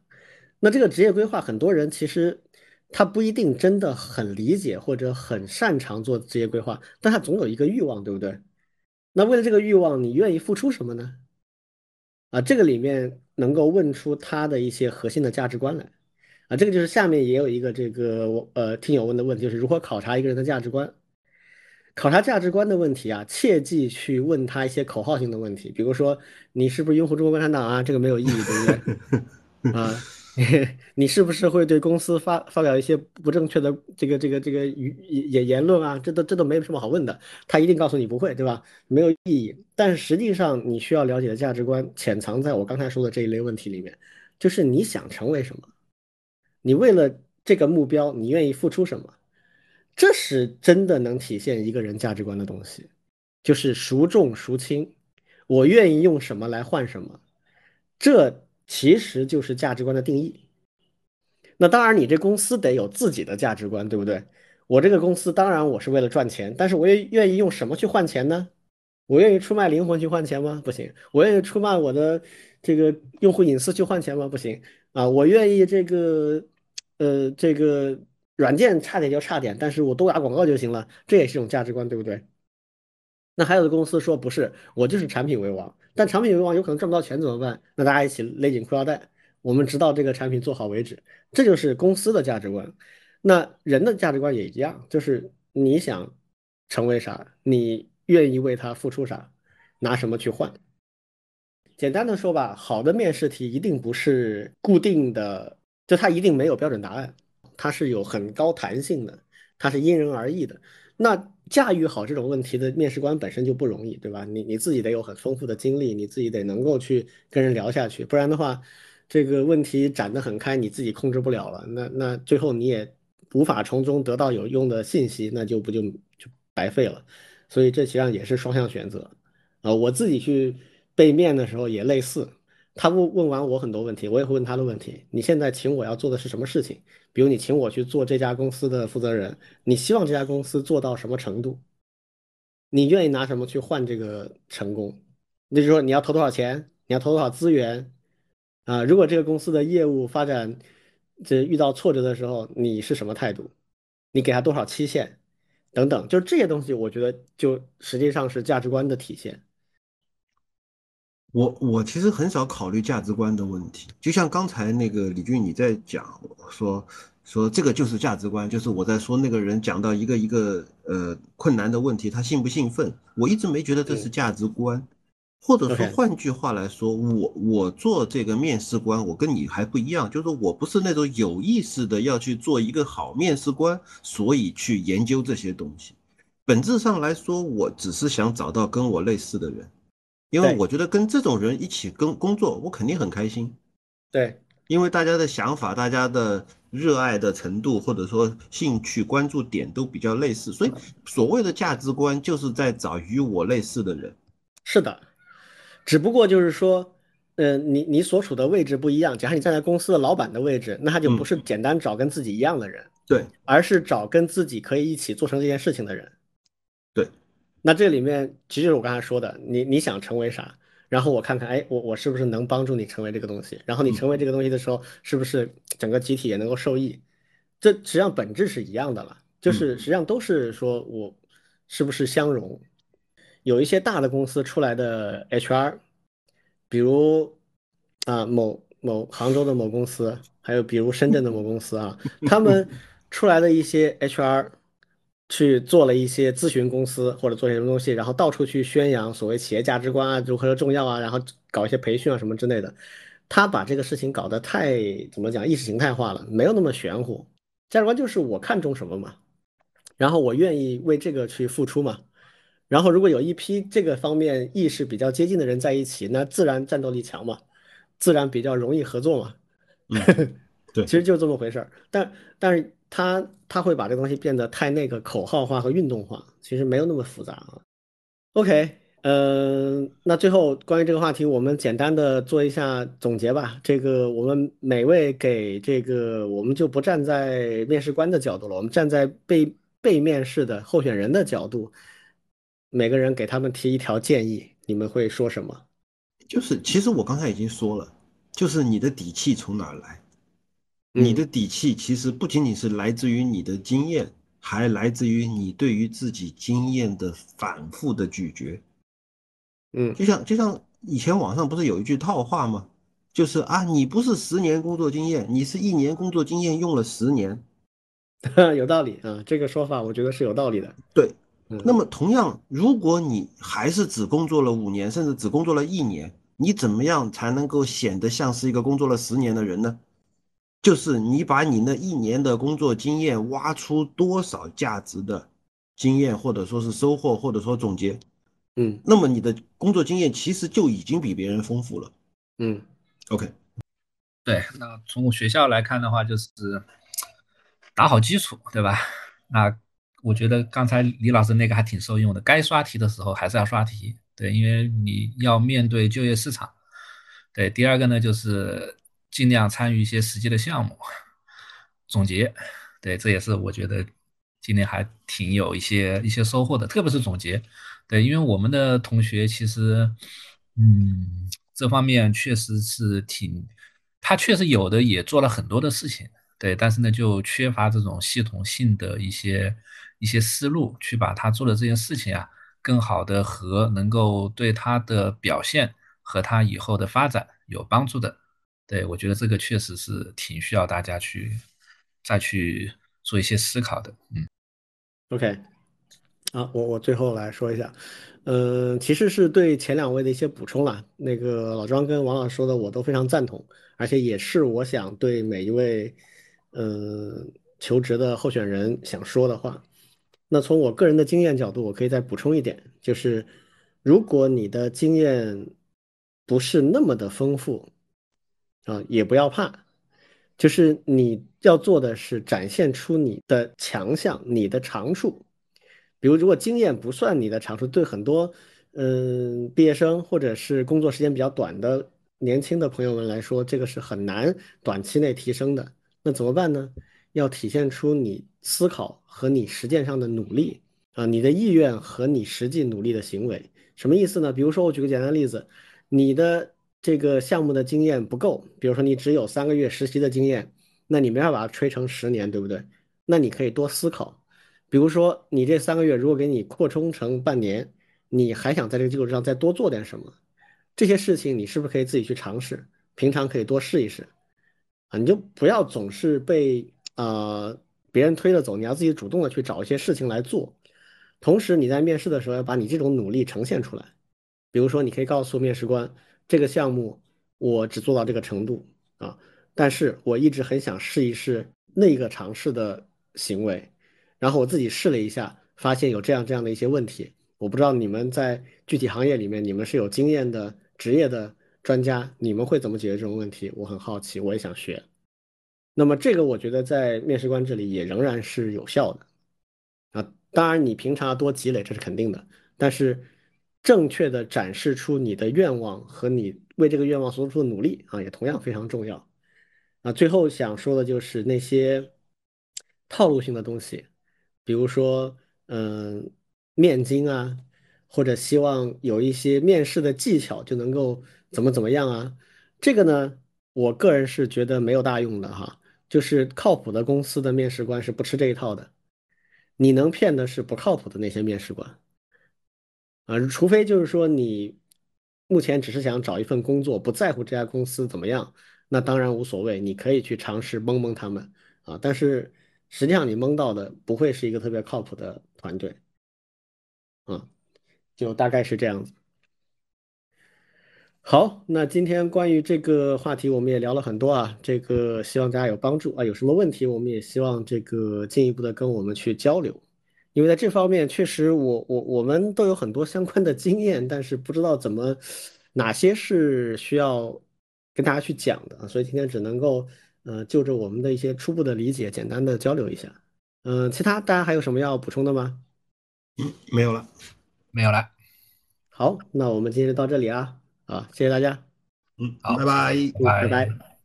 那这个职业规划，很多人其实他不一定真的很理解或者很擅长做职业规划，但他总有一个欲望，对不对？那为了这个欲望，你愿意付出什么呢？啊，这个里面能够问出他的一些核心的价值观来，啊，这个就是下面也有一个这个呃听友问的问题，就是如何考察一个人的价值观考察价值观的问题啊，切记去问他一些口号性的问题，比如说你是不是拥护中国共产党啊？这个没有意义，对不对？<laughs> 啊，<laughs> 你是不是会对公司发发表一些不正确的这个这个这个语言言论啊？这都这都没有什么好问的，他一定告诉你不会，对吧？没有意义。但实际上你需要了解的价值观潜藏在我刚才说的这一类问题里面，就是你想成为什么，你为了这个目标，你愿意付出什么。这是真的能体现一个人价值观的东西，就是孰重孰轻，我愿意用什么来换什么，这其实就是价值观的定义。那当然，你这公司得有自己的价值观，对不对？我这个公司当然我是为了赚钱，但是我也愿意用什么去换钱呢？我愿意出卖灵魂去换钱吗？不行。我愿意出卖我的这个用户隐私去换钱吗？不行。啊，我愿意这个，呃，这个。软件差点就差点，但是我多打广告就行了，这也是一种价值观，对不对？那还有的公司说不是，我就是产品为王，但产品为王有可能赚不到钱怎么办？那大家一起勒紧裤腰带，我们直到这个产品做好为止，这就是公司的价值观。那人的价值观也一样，就是你想成为啥，你愿意为他付出啥，拿什么去换？简单的说吧，好的面试题一定不是固定的，就它一定没有标准答案。它是有很高弹性的，它是因人而异的。那驾驭好这种问题的面试官本身就不容易，对吧？你你自己得有很丰富的经历，你自己得能够去跟人聊下去，不然的话，这个问题展得很开，你自己控制不了了，那那最后你也无法从中得到有用的信息，那就不就就白费了。所以这实际上也是双向选择啊。我自己去备面的时候也类似。他问问完我很多问题，我也会问他的问题。你现在请我要做的是什么事情？比如你请我去做这家公司的负责人，你希望这家公司做到什么程度？你愿意拿什么去换这个成功？那就是说你要投多少钱？你要投多少资源？啊，如果这个公司的业务发展这遇到挫折的时候，你是什么态度？你给他多少期限？等等，就是这些东西，我觉得就实际上是价值观的体现。我我其实很少考虑价值观的问题，就像刚才那个李俊你在讲说说这个就是价值观，就是我在说那个人讲到一个一个呃困难的问题，他兴不兴奋？我一直没觉得这是价值观，或者说换句话来说，我我做这个面试官，我跟你还不一样，就是我不是那种有意识的要去做一个好面试官，所以去研究这些东西。本质上来说，我只是想找到跟我类似的人。因为我觉得跟这种人一起跟工作，我肯定很开心。对，因为大家的想法、大家的热爱的程度，或者说兴趣、关注点都比较类似，所以所谓的价值观就是在找与我类似的人。是的，只不过就是说，呃，你你所处的位置不一样。假如你站在公司的老板的位置，那他就不是简单找跟自己一样的人，对，而是找跟自己可以一起做成这件事情的人。对。那这里面其实就是我刚才说的，你你想成为啥？然后我看看，哎，我我是不是能帮助你成为这个东西？然后你成为这个东西的时候，是不是整个集体也能够受益？这实际上本质是一样的了，就是实际上都是说我是不是相容？有一些大的公司出来的 HR，比如啊某某杭州的某公司，还有比如深圳的某公司啊，他们 <laughs> 出来的一些 HR。去做了一些咨询公司或者做些什么东西，然后到处去宣扬所谓企业价值观啊如何重要啊，然后搞一些培训啊什么之类的。他把这个事情搞得太怎么讲意识形态化了，没有那么玄乎。价值观就是我看重什么嘛，然后我愿意为这个去付出嘛。然后如果有一批这个方面意识比较接近的人在一起，那自然战斗力强嘛，自然比较容易合作嘛。<laughs> 对，其实就这么回事儿。但但是。他他会把这个东西变得太那个口号化和运动化，其实没有那么复杂啊。OK，嗯，那最后关于这个话题，我们简单的做一下总结吧。这个我们每位给这个，我们就不站在面试官的角度了，我们站在被被面试的候选人的角度，每个人给他们提一条建议，你们会说什么？就是，其实我刚才已经说了，就是你的底气从哪儿来？你的底气其实不仅仅是来自于你的经验，还来自于你对于自己经验的反复的咀嚼。嗯，就像就像以前网上不是有一句套话吗？就是啊，你不是十年工作经验，你是一年工作经验用了十年。<laughs> 有道理啊，这个说法我觉得是有道理的。对，那么同样，如果你还是只工作了五年，甚至只工作了一年，你怎么样才能够显得像是一个工作了十年的人呢？就是你把你那一年的工作经验挖出多少价值的经验，或者说是收获，或者说总结，嗯，那么你的工作经验其实就已经比别人丰富了。嗯，OK，对，那从学校来看的话，就是打好基础，对吧？那我觉得刚才李老师那个还挺受用的，该刷题的时候还是要刷题，对，因为你要面对就业市场。对，第二个呢，就是尽量参与一些实际的项目总结，对，这也是我觉得今年还挺有一些一些收获的，特别是总结，对，因为我们的同学其实，嗯，这方面确实是挺，他确实有的也做了很多的事情。对，但是呢，就缺乏这种系统性的一些一些思路，去把他做的这件事情啊，更好的和能够对他的表现和他以后的发展有帮助的。对我觉得这个确实是挺需要大家去再去做一些思考的。嗯，OK，啊，我我最后来说一下，嗯，其实是对前两位的一些补充啦。那个老庄跟王老师说的，我都非常赞同，而且也是我想对每一位。嗯，求职的候选人想说的话，那从我个人的经验角度，我可以再补充一点，就是如果你的经验不是那么的丰富啊，也不要怕，就是你要做的是展现出你的强项、你的长处。比如，如果经验不算你的长处，对很多嗯毕业生或者是工作时间比较短的年轻的朋友们来说，这个是很难短期内提升的。那怎么办呢？要体现出你思考和你实践上的努力啊，你的意愿和你实际努力的行为，什么意思呢？比如说，我举个简单的例子，你的这个项目的经验不够，比如说你只有三个月实习的经验，那你没法把它吹成十年，对不对？那你可以多思考，比如说你这三个月如果给你扩充成半年，你还想在这个基础上再多做点什么？这些事情你是不是可以自己去尝试？平常可以多试一试。啊，你就不要总是被呃别人推着走，你要自己主动的去找一些事情来做。同时你在面试的时候要把你这种努力呈现出来。比如说，你可以告诉面试官，这个项目我只做到这个程度啊，但是我一直很想试一试那个尝试的行为。然后我自己试了一下，发现有这样这样的一些问题。我不知道你们在具体行业里面，你们是有经验的职业的。专家，你们会怎么解决这种问题？我很好奇，我也想学。那么这个我觉得在面试官这里也仍然是有效的啊。当然，你平常多积累，这是肯定的。但是正确的展示出你的愿望和你为这个愿望所做出的努力啊，也同样非常重要啊。最后想说的就是那些套路性的东西，比如说嗯，面经啊，或者希望有一些面试的技巧就能够。怎么怎么样啊？这个呢，我个人是觉得没有大用的哈。就是靠谱的公司的面试官是不吃这一套的。你能骗的是不靠谱的那些面试官啊，除非就是说你目前只是想找一份工作，不在乎这家公司怎么样，那当然无所谓，你可以去尝试蒙蒙他们啊。但是实际上你蒙到的不会是一个特别靠谱的团队，啊，就大概是这样子。好，那今天关于这个话题，我们也聊了很多啊。这个希望大家有帮助啊。有什么问题，我们也希望这个进一步的跟我们去交流。因为在这方面，确实我我我们都有很多相关的经验，但是不知道怎么哪些是需要跟大家去讲的，所以今天只能够呃就着我们的一些初步的理解，简单的交流一下。嗯，其他大家还有什么要补充的吗？嗯，没有了，没有了。好，那我们今天就到这里啊。啊，谢谢大家。嗯，好，拜拜，拜拜。